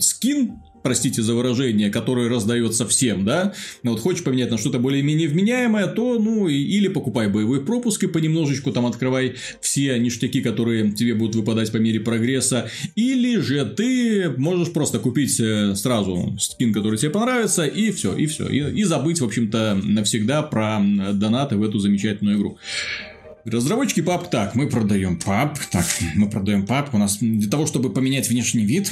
скин, простите за выражение, который раздается всем, да, но вот хочешь поменять на что-то более-менее вменяемое, то, ну, или покупай боевой пропуск и понемножечку там открывай все ништяки, которые тебе будут выпадать по мере прогресса, или же ты можешь просто купить э, сразу скин, который тебе понравится, и все, и все, и, и забыть, в общем-то, навсегда про донаты в эту замечательную игру. Разработчики пап, так, мы продаем пап, так, мы продаем пап, у нас для того, чтобы поменять внешний вид,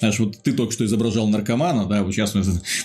знаешь, вот ты только что изображал наркомана, да, вот сейчас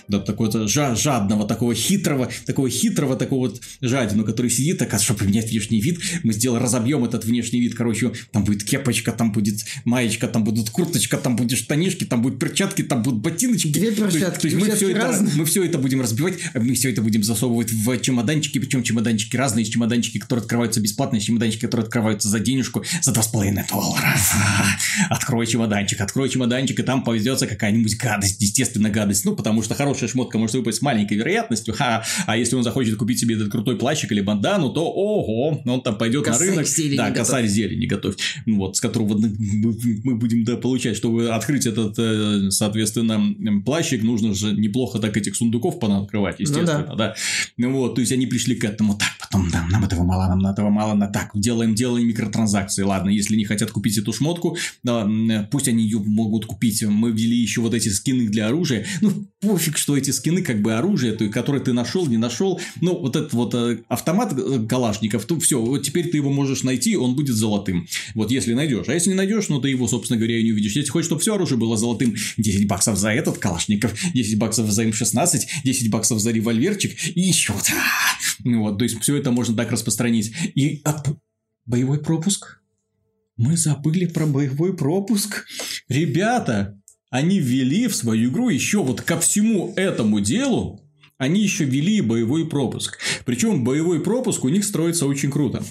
да, такого жадного, такого хитрого, такого хитрого, такого вот жадину, который сидит, так, а чтобы поменять внешний вид, мы сделаем, разобьем этот внешний вид, короче, там будет кепочка, там будет маечка, там будут курточка, там будут штанишки, там будут перчатки, там будут ботиночки. Две перчатки, то есть, мы все, это, мы все это будем разбивать, мы все это будем засовывать в чемоданчики, причем чемоданчики разные, чемоданчики, которые открываются бесплатно бесплатные чемоданчики, которые открываются за денежку за 2,5 доллара. Открой чемоданчик, открой чемоданчик, и там повезется какая-нибудь гадость, естественно, гадость. Ну, потому что хорошая шмотка может выпасть с маленькой вероятностью. Ха. А если он захочет купить себе этот крутой плащик или бандану, то ого, он там пойдет на рынок. Да, косарь зелени готовь. Вот, с которого мы будем да, получать, чтобы открыть этот, э, соответственно, плащик, нужно же неплохо так этих сундуков понаткрывать, ну естественно, ну, да. да. Вот, то есть они пришли к этому, так, потом, да, нам этого мало, нам этого мало, ладно, так, делаем, делаем микротранзакции, ладно, если не хотят купить эту шмотку, да, пусть они ее могут купить, мы ввели еще вот эти скины для оружия, ну, пофиг, что эти скины как бы оружие, то, которое ты нашел, не нашел, ну, вот этот вот э, автомат э, Калашников, то все, вот теперь ты его можешь найти, он будет золотым, вот если найдешь, а если не найдешь, ну, ты его, собственно говоря, и не увидишь, если хочешь, чтобы все оружие было золотым, 10 баксов за этот Калашников, 10 баксов за М16, 10 баксов за револьверчик и еще, вот, то есть, все это можно так распространить, и а боевой пропуск? Мы забыли про боевой пропуск. Ребята, они ввели в свою игру еще вот ко всему этому делу, они еще ввели боевой пропуск. Причем боевой пропуск у них строится очень круто.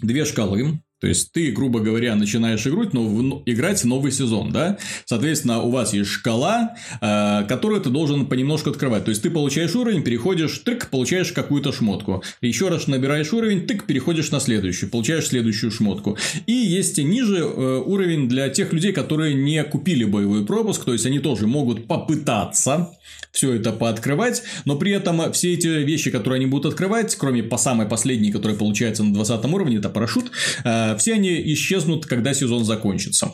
Две шкалы, то есть, ты, грубо говоря, начинаешь играть, но играть новый сезон, да? Соответственно, у вас есть шкала, э, которую ты должен понемножку открывать. То есть, ты получаешь уровень, переходишь, тык, получаешь какую-то шмотку. Еще раз набираешь уровень, тык, переходишь на следующую, получаешь следующую шмотку. И есть ниже э, уровень для тех людей, которые не купили боевой пропуск, то есть, они тоже могут попытаться все это пооткрывать, но при этом все эти вещи, которые они будут открывать, кроме по самой последней, которая получается на 20 уровне, это парашют, э, все они исчезнут, когда сезон закончится.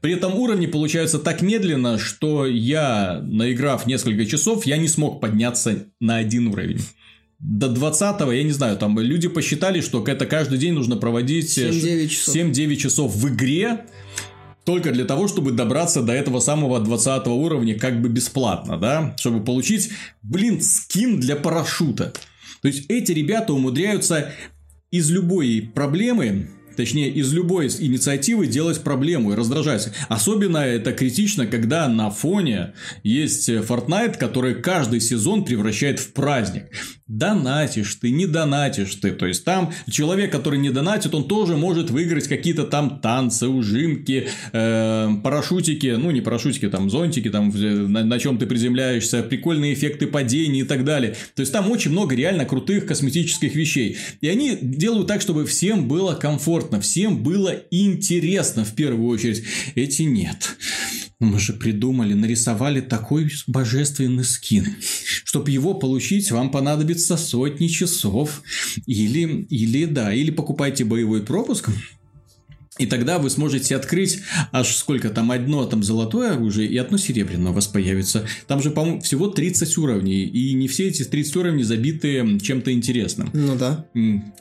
При этом уровни получаются так медленно, что я, наиграв несколько часов, я не смог подняться на один уровень до 20 я не знаю, там люди посчитали, что это каждый день нужно проводить 7-9 часов. 7-9 часов в игре, только для того, чтобы добраться до этого самого 20 уровня как бы бесплатно, да, чтобы получить, блин, скин для парашюта. То есть эти ребята умудряются из любой проблемы точнее, из любой инициативы делать проблему и раздражать. Особенно это критично, когда на фоне есть Fortnite, который каждый сезон превращает в праздник донатишь ты, не донатишь ты. То есть, там человек, который не донатит, он тоже может выиграть какие-то там танцы, ужимки, э, парашютики, ну, не парашютики, там, зонтики, там, на, на чем ты приземляешься, прикольные эффекты падений и так далее. То есть, там очень много реально крутых косметических вещей. И они делают так, чтобы всем было комфортно, всем было интересно в первую очередь. Эти нет. Мы же придумали, нарисовали такой божественный скин. Чтобы его получить, вам понадобится сотни часов. Или, или да, или покупайте боевой пропуск, И тогда вы сможете открыть аж сколько там, одно там золотое оружие и одно серебряное у вас появится. Там же, по-моему, всего 30 уровней. И не все эти 30 уровней забиты чем-то интересным. Ну да.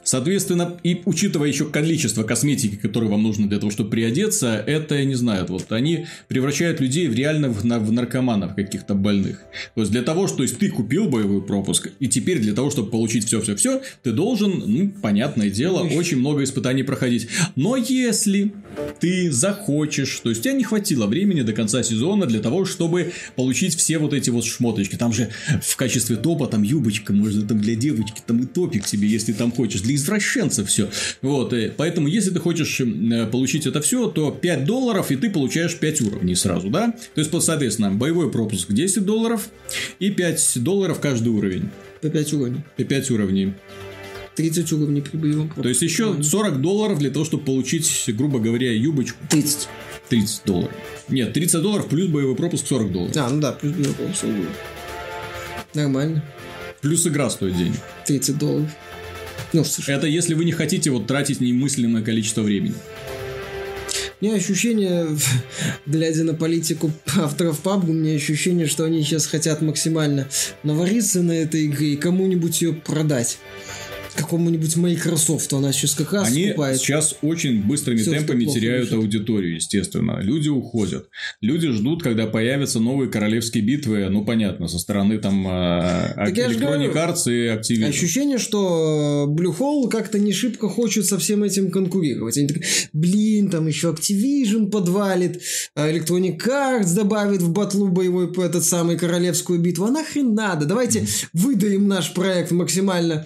Соответственно, и учитывая еще количество косметики, которое вам нужно для того, чтобы приодеться, это, я не знаю, вот они превращают людей в реально в, в наркоманов каких-то больных. То есть, для того, что есть ты купил боевой пропуск, и теперь для того, чтобы получить все-все-все, ты должен, ну, понятное дело, очень много испытаний проходить. Но если если ты захочешь, то есть у тебя не хватило времени до конца сезона для того, чтобы получить все вот эти вот шмоточки. Там же в качестве топа там юбочка, можно там для девочки, там и топик себе, если там хочешь. Для извращенцев все. Вот, и поэтому если ты хочешь э, получить это все, то 5 долларов, и ты получаешь 5 уровней сразу, да? То есть, соответственно, боевой пропуск 10 долларов и 5 долларов каждый уровень. По 5 уровней. По 5 уровней. 30 уровней при боевом То есть еще 40 долларов для того, чтобы получить, грубо говоря, юбочку. 30. 30 долларов. Нет, 30 долларов плюс боевой пропуск 40 долларов. А, ну да, плюс боевой пропуск 40 долларов. Нормально. Плюс игра стоит денег. 30 долларов. Ну, Это если вы не хотите вот тратить немыслимое количество времени. У меня ощущение, глядя на политику авторов PUBG, у меня ощущение, что они сейчас хотят максимально навариться на этой игре и кому-нибудь ее продать какому-нибудь Microsoft, она сейчас как раз Они скупает. сейчас очень быстрыми Все, темпами теряют лежит. аудиторию, естественно. Люди уходят. Люди ждут, когда появятся новые королевские битвы, ну, понятно, со стороны там э, Electronic Arts и Activision. Ощущение, что Blue Hole как-то не шибко хочет со всем этим конкурировать. Они такие, блин, там еще Activision подвалит, а Electronic Arts добавит в батлу боевой этот самый королевскую битву. А нахрен надо? Давайте mm-hmm. выдаем наш проект максимально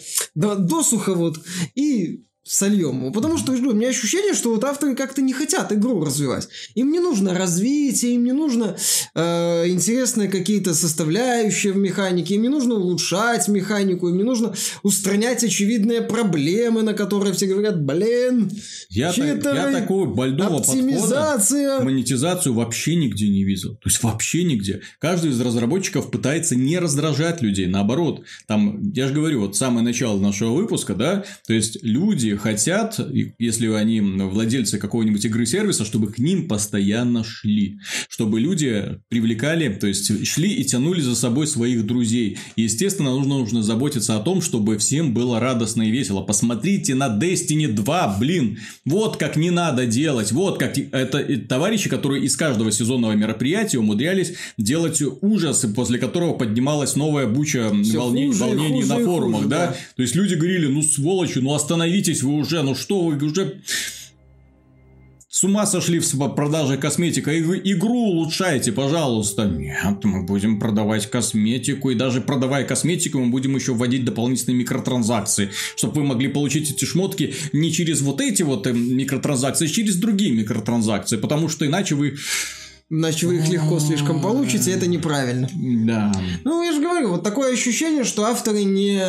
досуха вот и сольем его. Потому что, у меня ощущение, что вот авторы как-то не хотят игру развивать. Им не нужно развитие, им не нужно э, интересные какие-то составляющие в механике, им не нужно улучшать механику, им не нужно устранять очевидные проблемы, на которые все говорят, блин, я, так, я такого больного подхода монетизацию вообще нигде не видел. То есть, вообще нигде. Каждый из разработчиков пытается не раздражать людей, наоборот. Там, я же говорю, вот самое начало нашего выпуска, да, то есть, люди хотят, если они владельцы какого-нибудь игры-сервиса, чтобы к ним постоянно шли. Чтобы люди привлекали, то есть шли и тянули за собой своих друзей. И, естественно, нужно, нужно заботиться о том, чтобы всем было радостно и весело. Посмотрите на Destiny 2, блин. Вот как не надо делать. Вот как это товарищи, которые из каждого сезонного мероприятия умудрялись делать ужасы, после которого поднималась новая буча волнений, волнений на форумах, хуже, да? да? То есть люди говорили, ну сволочи, ну остановитесь, вы уже, ну что вы уже с ума сошли в продаже косметика. Игру улучшайте, пожалуйста. Нет, мы будем продавать косметику. И даже продавая косметику, мы будем еще вводить дополнительные микротранзакции. Чтобы вы могли получить эти шмотки не через вот эти вот э, микротранзакции, а через другие микротранзакции. Потому что иначе вы Иначе вы их легко слишком получите, это неправильно. Да. Ну, я же говорю, вот такое ощущение, что авторы не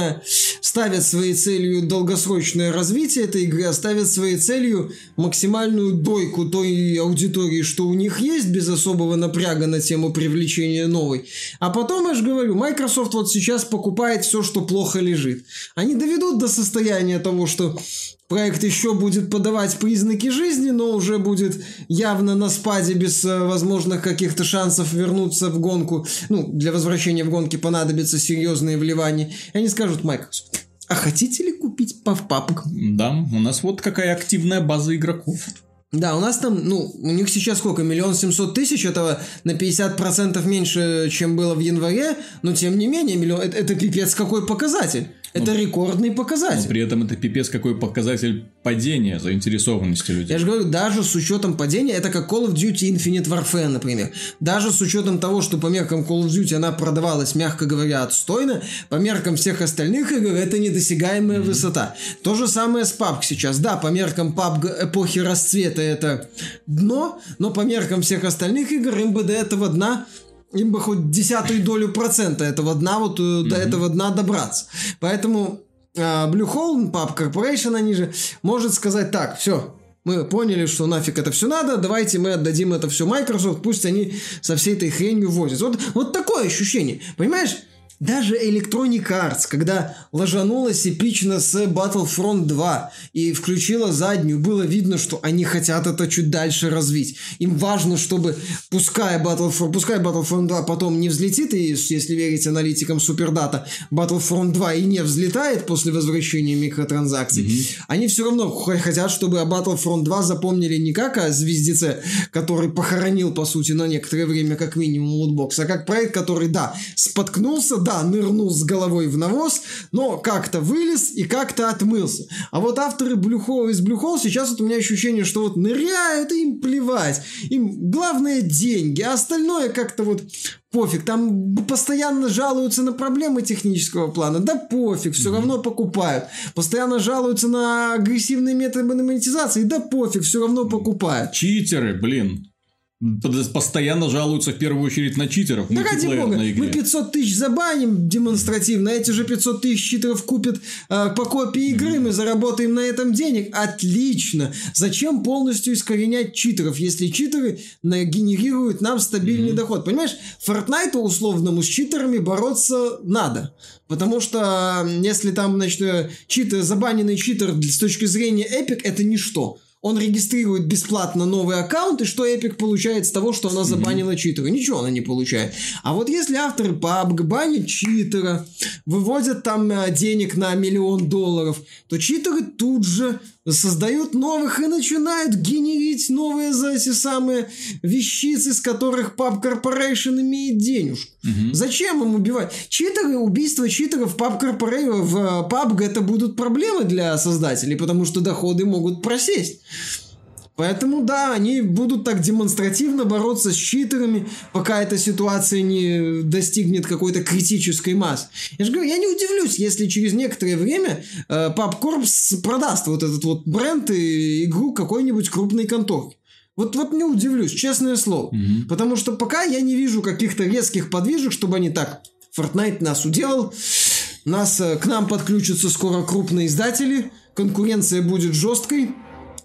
ставят своей целью долгосрочное развитие этой игры, а ставят своей целью максимальную дойку той аудитории, что у них есть, без особого напряга на тему привлечения новой. А потом, я же говорю, Microsoft вот сейчас покупает все, что плохо лежит. Они доведут до состояния того, что проект еще будет подавать признаки жизни, но уже будет явно на спаде без э, возможных каких-то шансов вернуться в гонку. Ну, для возвращения в гонки понадобятся серьезные вливания. И они скажут, Microsoft, а хотите ли купить PavPub? Да, у нас вот какая активная база игроков. Да, у нас там, ну, у них сейчас сколько, миллион семьсот тысяч, этого на 50% меньше, чем было в январе, но тем не менее, миллион, это, это пипец какой показатель. Это ну, рекордный показатель. Но при этом это пипец какой показатель падения заинтересованности людей. Я же говорю, даже с учетом падения, это как Call of Duty Infinite Warfare, например. Даже с учетом того, что по меркам Call of Duty она продавалась, мягко говоря, отстойно, по меркам всех остальных игр это недосягаемая mm-hmm. высота. То же самое с PUBG сейчас. Да, по меркам PUBG эпохи расцвета это дно, но по меркам всех остальных игр им бы до этого дна им бы хоть десятую долю процента этого дна, вот mm-hmm. до этого дна добраться. Поэтому э, Blue Hole, Pub Corporation, они же, может сказать так, все, мы поняли, что нафиг это все надо, давайте мы отдадим это все Microsoft, пусть они со всей этой хренью возят. Вот, вот такое ощущение, понимаешь? Даже Electronic Arts, когда ложанулась эпично с Battlefront 2 и включила заднюю, было видно, что они хотят это чуть дальше развить. Им важно, чтобы пускай Battlefront, пускай Battlefront 2 потом не взлетит, и если верить аналитикам Супердата, Battlefront 2 и не взлетает после возвращения микротранзакций, mm-hmm. они все равно хотят, чтобы Battlefront 2 запомнили не как о звездеце, который похоронил, по сути, на некоторое время как минимум лутбокс, а как проект, который, да, споткнулся, да, нырнул с головой в навоз, но как-то вылез и как-то отмылся. А вот авторы Блюхол из Блюхол сейчас вот у меня ощущение, что вот ныряют, и им плевать. Им главное деньги, а остальное как-то вот пофиг. Там постоянно жалуются на проблемы технического плана. Да пофиг, все mm-hmm. равно покупают. Постоянно жалуются на агрессивные методы монетизации. Да пофиг, все равно покупают. Читеры, блин постоянно жалуются в первую очередь на читеров да ради бога, игре. мы 500 тысяч забаним демонстративно, эти же 500 тысяч читеров купят э, по копии игры, mm-hmm. мы заработаем на этом денег. Отлично! Зачем полностью искоренять читеров, если читеры генерируют нам стабильный mm-hmm. доход? Понимаешь, Fortnite условному с читерами бороться надо. Потому что если там, значит, э, читер, забаненный читер с точки зрения Epic это ничто он регистрирует бесплатно новый аккаунт, и что Epic получает с того, что она забанила mm-hmm. читера? Ничего она не получает. А вот если автор PUBG банит читера, выводят там э, денег на миллион долларов, то читеры тут же создают новых и начинают генерить новые за эти самые вещицы, из которых Pub Corporation имеет денежку. Угу. Зачем им убивать? Читеры, убийство читеров Pub Corporation в PUBG это будут проблемы для создателей, потому что доходы могут просесть. Поэтому да, они будут так демонстративно бороться с читерами, пока эта ситуация не достигнет какой-то критической массы. Я же говорю, я не удивлюсь, если через некоторое время э, продаст вот этот вот бренд и игру какой-нибудь крупной конторки. Вот, вот не удивлюсь, честное слово. Mm-hmm. Потому что пока я не вижу каких-то резких подвижек, чтобы они так, Fortnite нас уделал, нас, э, к нам подключатся скоро крупные издатели, конкуренция будет жесткой,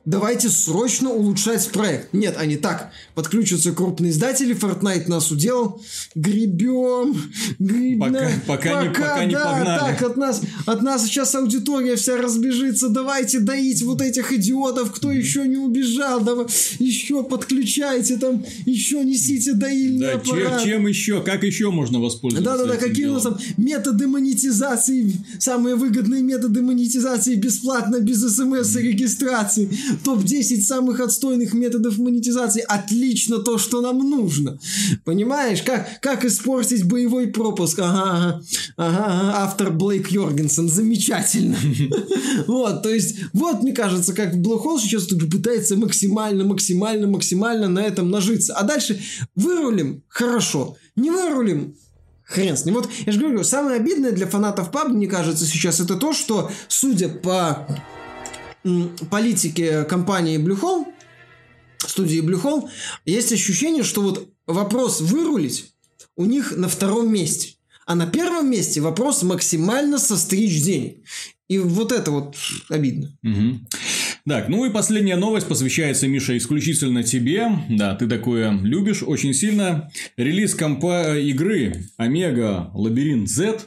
давайте срочно улучшать проект. Нет, они так, подключатся крупные издатели, Fortnite нас уделал, гребем, гребем. Пока, пока, пока, не, пока да, не погнали. так, от нас, от нас сейчас аудитория вся разбежится, давайте доить вот этих идиотов, кто еще не убежал, давай, еще подключайте там, еще несите доильный да, аппарат. Чем, чем еще, как еще можно воспользоваться Да-да-да, какие делом? у нас там методы монетизации, самые выгодные методы монетизации бесплатно, без смс и регистрации топ-10 самых отстойных методов монетизации. Отлично то, что нам нужно. Понимаешь, как, как испортить боевой пропуск? Ага, ага, ага, автор Блейк Йоргенсен. Замечательно. Вот, то есть, вот, мне кажется, как Blue Hole сейчас пытается максимально, максимально, максимально на этом нажиться. А дальше вырулим, хорошо. Не вырулим, Хрен с ним. Вот я же говорю, самое обидное для фанатов PUBG, мне кажется, сейчас это то, что, судя по политики компании Bluehole, студии Bluehole, есть ощущение, что вот вопрос вырулить у них на втором месте. А на первом месте вопрос максимально состричь денег. И вот это вот обидно. Угу. Так, ну и последняя новость посвящается, Миша, исключительно тебе. Да, ты такое любишь очень сильно. Релиз компа игры Омега Лабиринт Z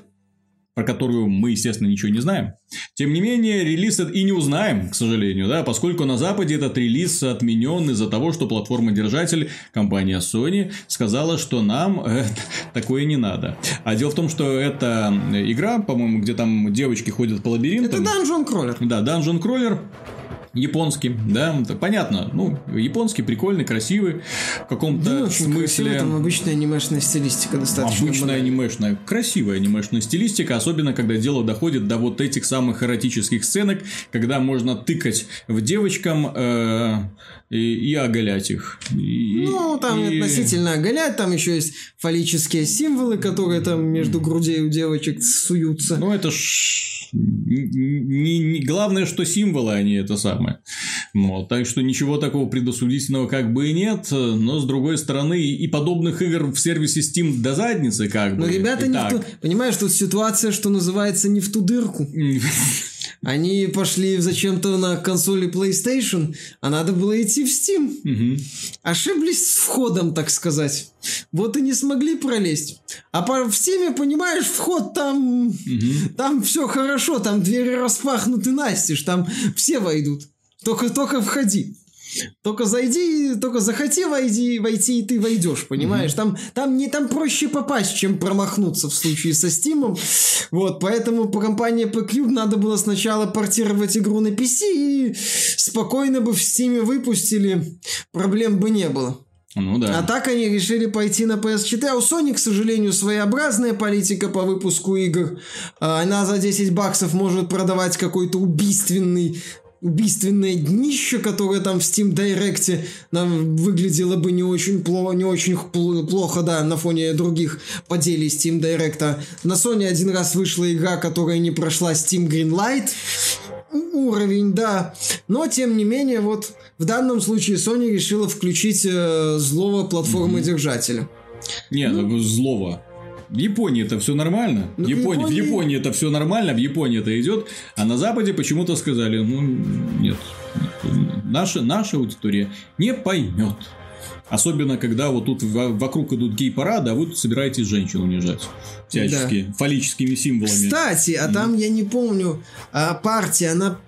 про которую мы, естественно, ничего не знаем. Тем не менее, релиз и не узнаем, к сожалению, да, поскольку на Западе этот релиз отменен из-за того, что платформа-держатель, компания Sony, сказала, что нам э, такое не надо. А дело в том, что это игра, по-моему, где там девочки ходят по лабиринтам. Это Dungeon Crawler. Да, Dungeon Crawler японский, да, понятно, ну, японский, прикольный, красивый, в каком-то да, смысле... Красивый, там обычная анимешная стилистика достаточно. Обычная анимешная, красивая анимешная стилистика, особенно когда дело доходит до вот этих самых эротических сценок, когда можно тыкать в девочкам э, и, и оголять их. И, ну, там и... относительно оголять, там еще есть фаллические символы, которые там между грудей у девочек суются. Ну, это ж не, не, главное, что символы, они это самое. Вот, так что ничего такого предосудительного как бы и нет, но с другой стороны и подобных игр в сервисе Steam до задницы как бы. Но ребята не в ту... Понимаешь, тут ситуация, что называется, не в ту дырку. Они пошли зачем-то на консоли PlayStation, а надо было идти в Steam. Угу. Ошиблись с входом, так сказать. Вот и не смогли пролезть. А по, в Steam, понимаешь, вход там... Угу. Там все хорошо, там двери распахнуты настежь, там все войдут. Только, только входи. Только зайди, только захоти войди, войти, и ты войдешь, понимаешь? Mm-hmm. Там, там, не, там проще попасть, чем промахнуться в случае со Стимом. Вот, поэтому по компании PCube надо было сначала портировать игру на PC, и спокойно бы в Стиме выпустили, проблем бы не было. Ну да. А так они решили пойти на PS4. А у Sony, к сожалению, своеобразная политика по выпуску игр. А, она за 10 баксов может продавать какой-то убийственный убийственное днище, которое там в Steam Direct нам выглядело бы не очень плохо, не очень плохо, да, на фоне других поделий Steam Direct. На Sony один раз вышла игра, которая не прошла Steam Greenlight уровень, да. Но, тем не менее, вот в данном случае Sony решила включить э, злого платформы-держателя. Нет, ну, злого. В Японии это все нормально. Ну, в, Японии, в Японии это все нормально, в Японии это идет, а на Западе почему-то сказали, ну нет, наша, наша аудитория не поймет. Особенно, когда вот тут вокруг идут гей-парады, а вы тут собираетесь женщин унижать. Всячески. Да. Фаллическими символами. Кстати, а там, я не помню, а партия, она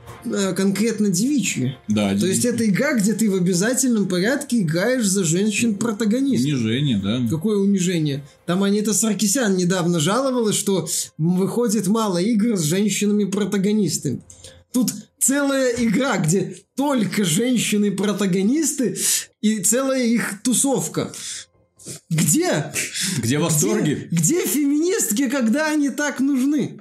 конкретно девичьи. Да. То есть это игра, где ты в обязательном порядке играешь за женщин-протагонистов. Унижение, да. Какое унижение? Там Анита Саркисян недавно жаловалась, что выходит мало игр с женщинами-протагонистами. Тут целая игра, где только женщины-протагонисты и целая их тусовка. Где? Где восторги? Где, где феминистки, когда они так нужны?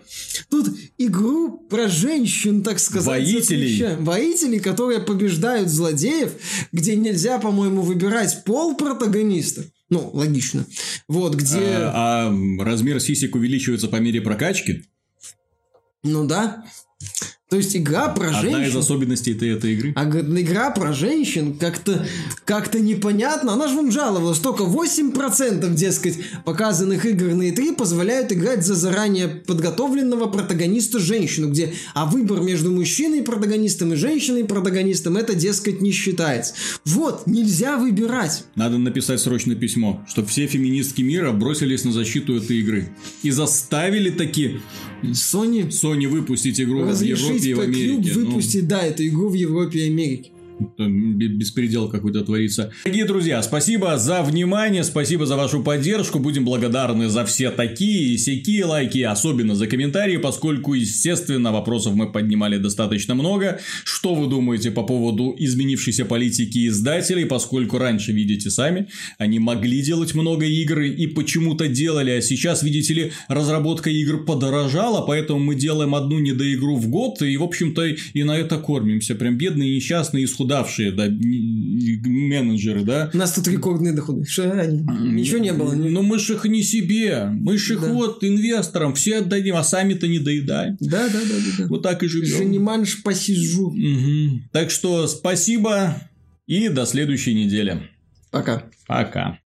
Тут игру про женщин, так сказать. Воителей. Воителей, которые побеждают злодеев, где нельзя, по-моему, выбирать пол протагониста. Ну, логично. Вот, где... А, а размер сисек увеличивается по мере прокачки? Ну да. То есть игра про Одна женщин... Одна из особенностей этой, этой игры. А игра про женщин как-то как непонятно. Она же вам жаловалась. Только 8% дескать показанных игр на E3 позволяют играть за заранее подготовленного протагониста женщину, где а выбор между мужчиной протагонистом и женщиной протагонистом это дескать не считается. Вот, нельзя выбирать. Надо написать срочное письмо, чтобы все феминистки мира бросились на защиту этой игры. И заставили таки Sony, Sony выпустить игру в Европе и в Америке. Выпустить, ну... да, эту игру в Европе и Америке беспредел какой-то творится. Дорогие друзья, спасибо за внимание, спасибо за вашу поддержку. Будем благодарны за все такие и сякие лайки, особенно за комментарии, поскольку, естественно, вопросов мы поднимали достаточно много. Что вы думаете по поводу изменившейся политики издателей, поскольку раньше, видите сами, они могли делать много игр и почему-то делали, а сейчас, видите ли, разработка игр подорожала, поэтому мы делаем одну недоигру в год и, в общем-то, и на это кормимся. Прям бедные, несчастные, исхудавшие исхудавшие, да, менеджеры, да. У нас тут рекордные доходы. Что, ничего не было. Ну, мы ж их не себе. Мы ж их да. вот инвесторам все отдадим, а сами-то не доедаем. Да, да, да, да. Вот так и живем. Жениманш посижу. Угу. Так что спасибо и до следующей недели. Пока. Пока.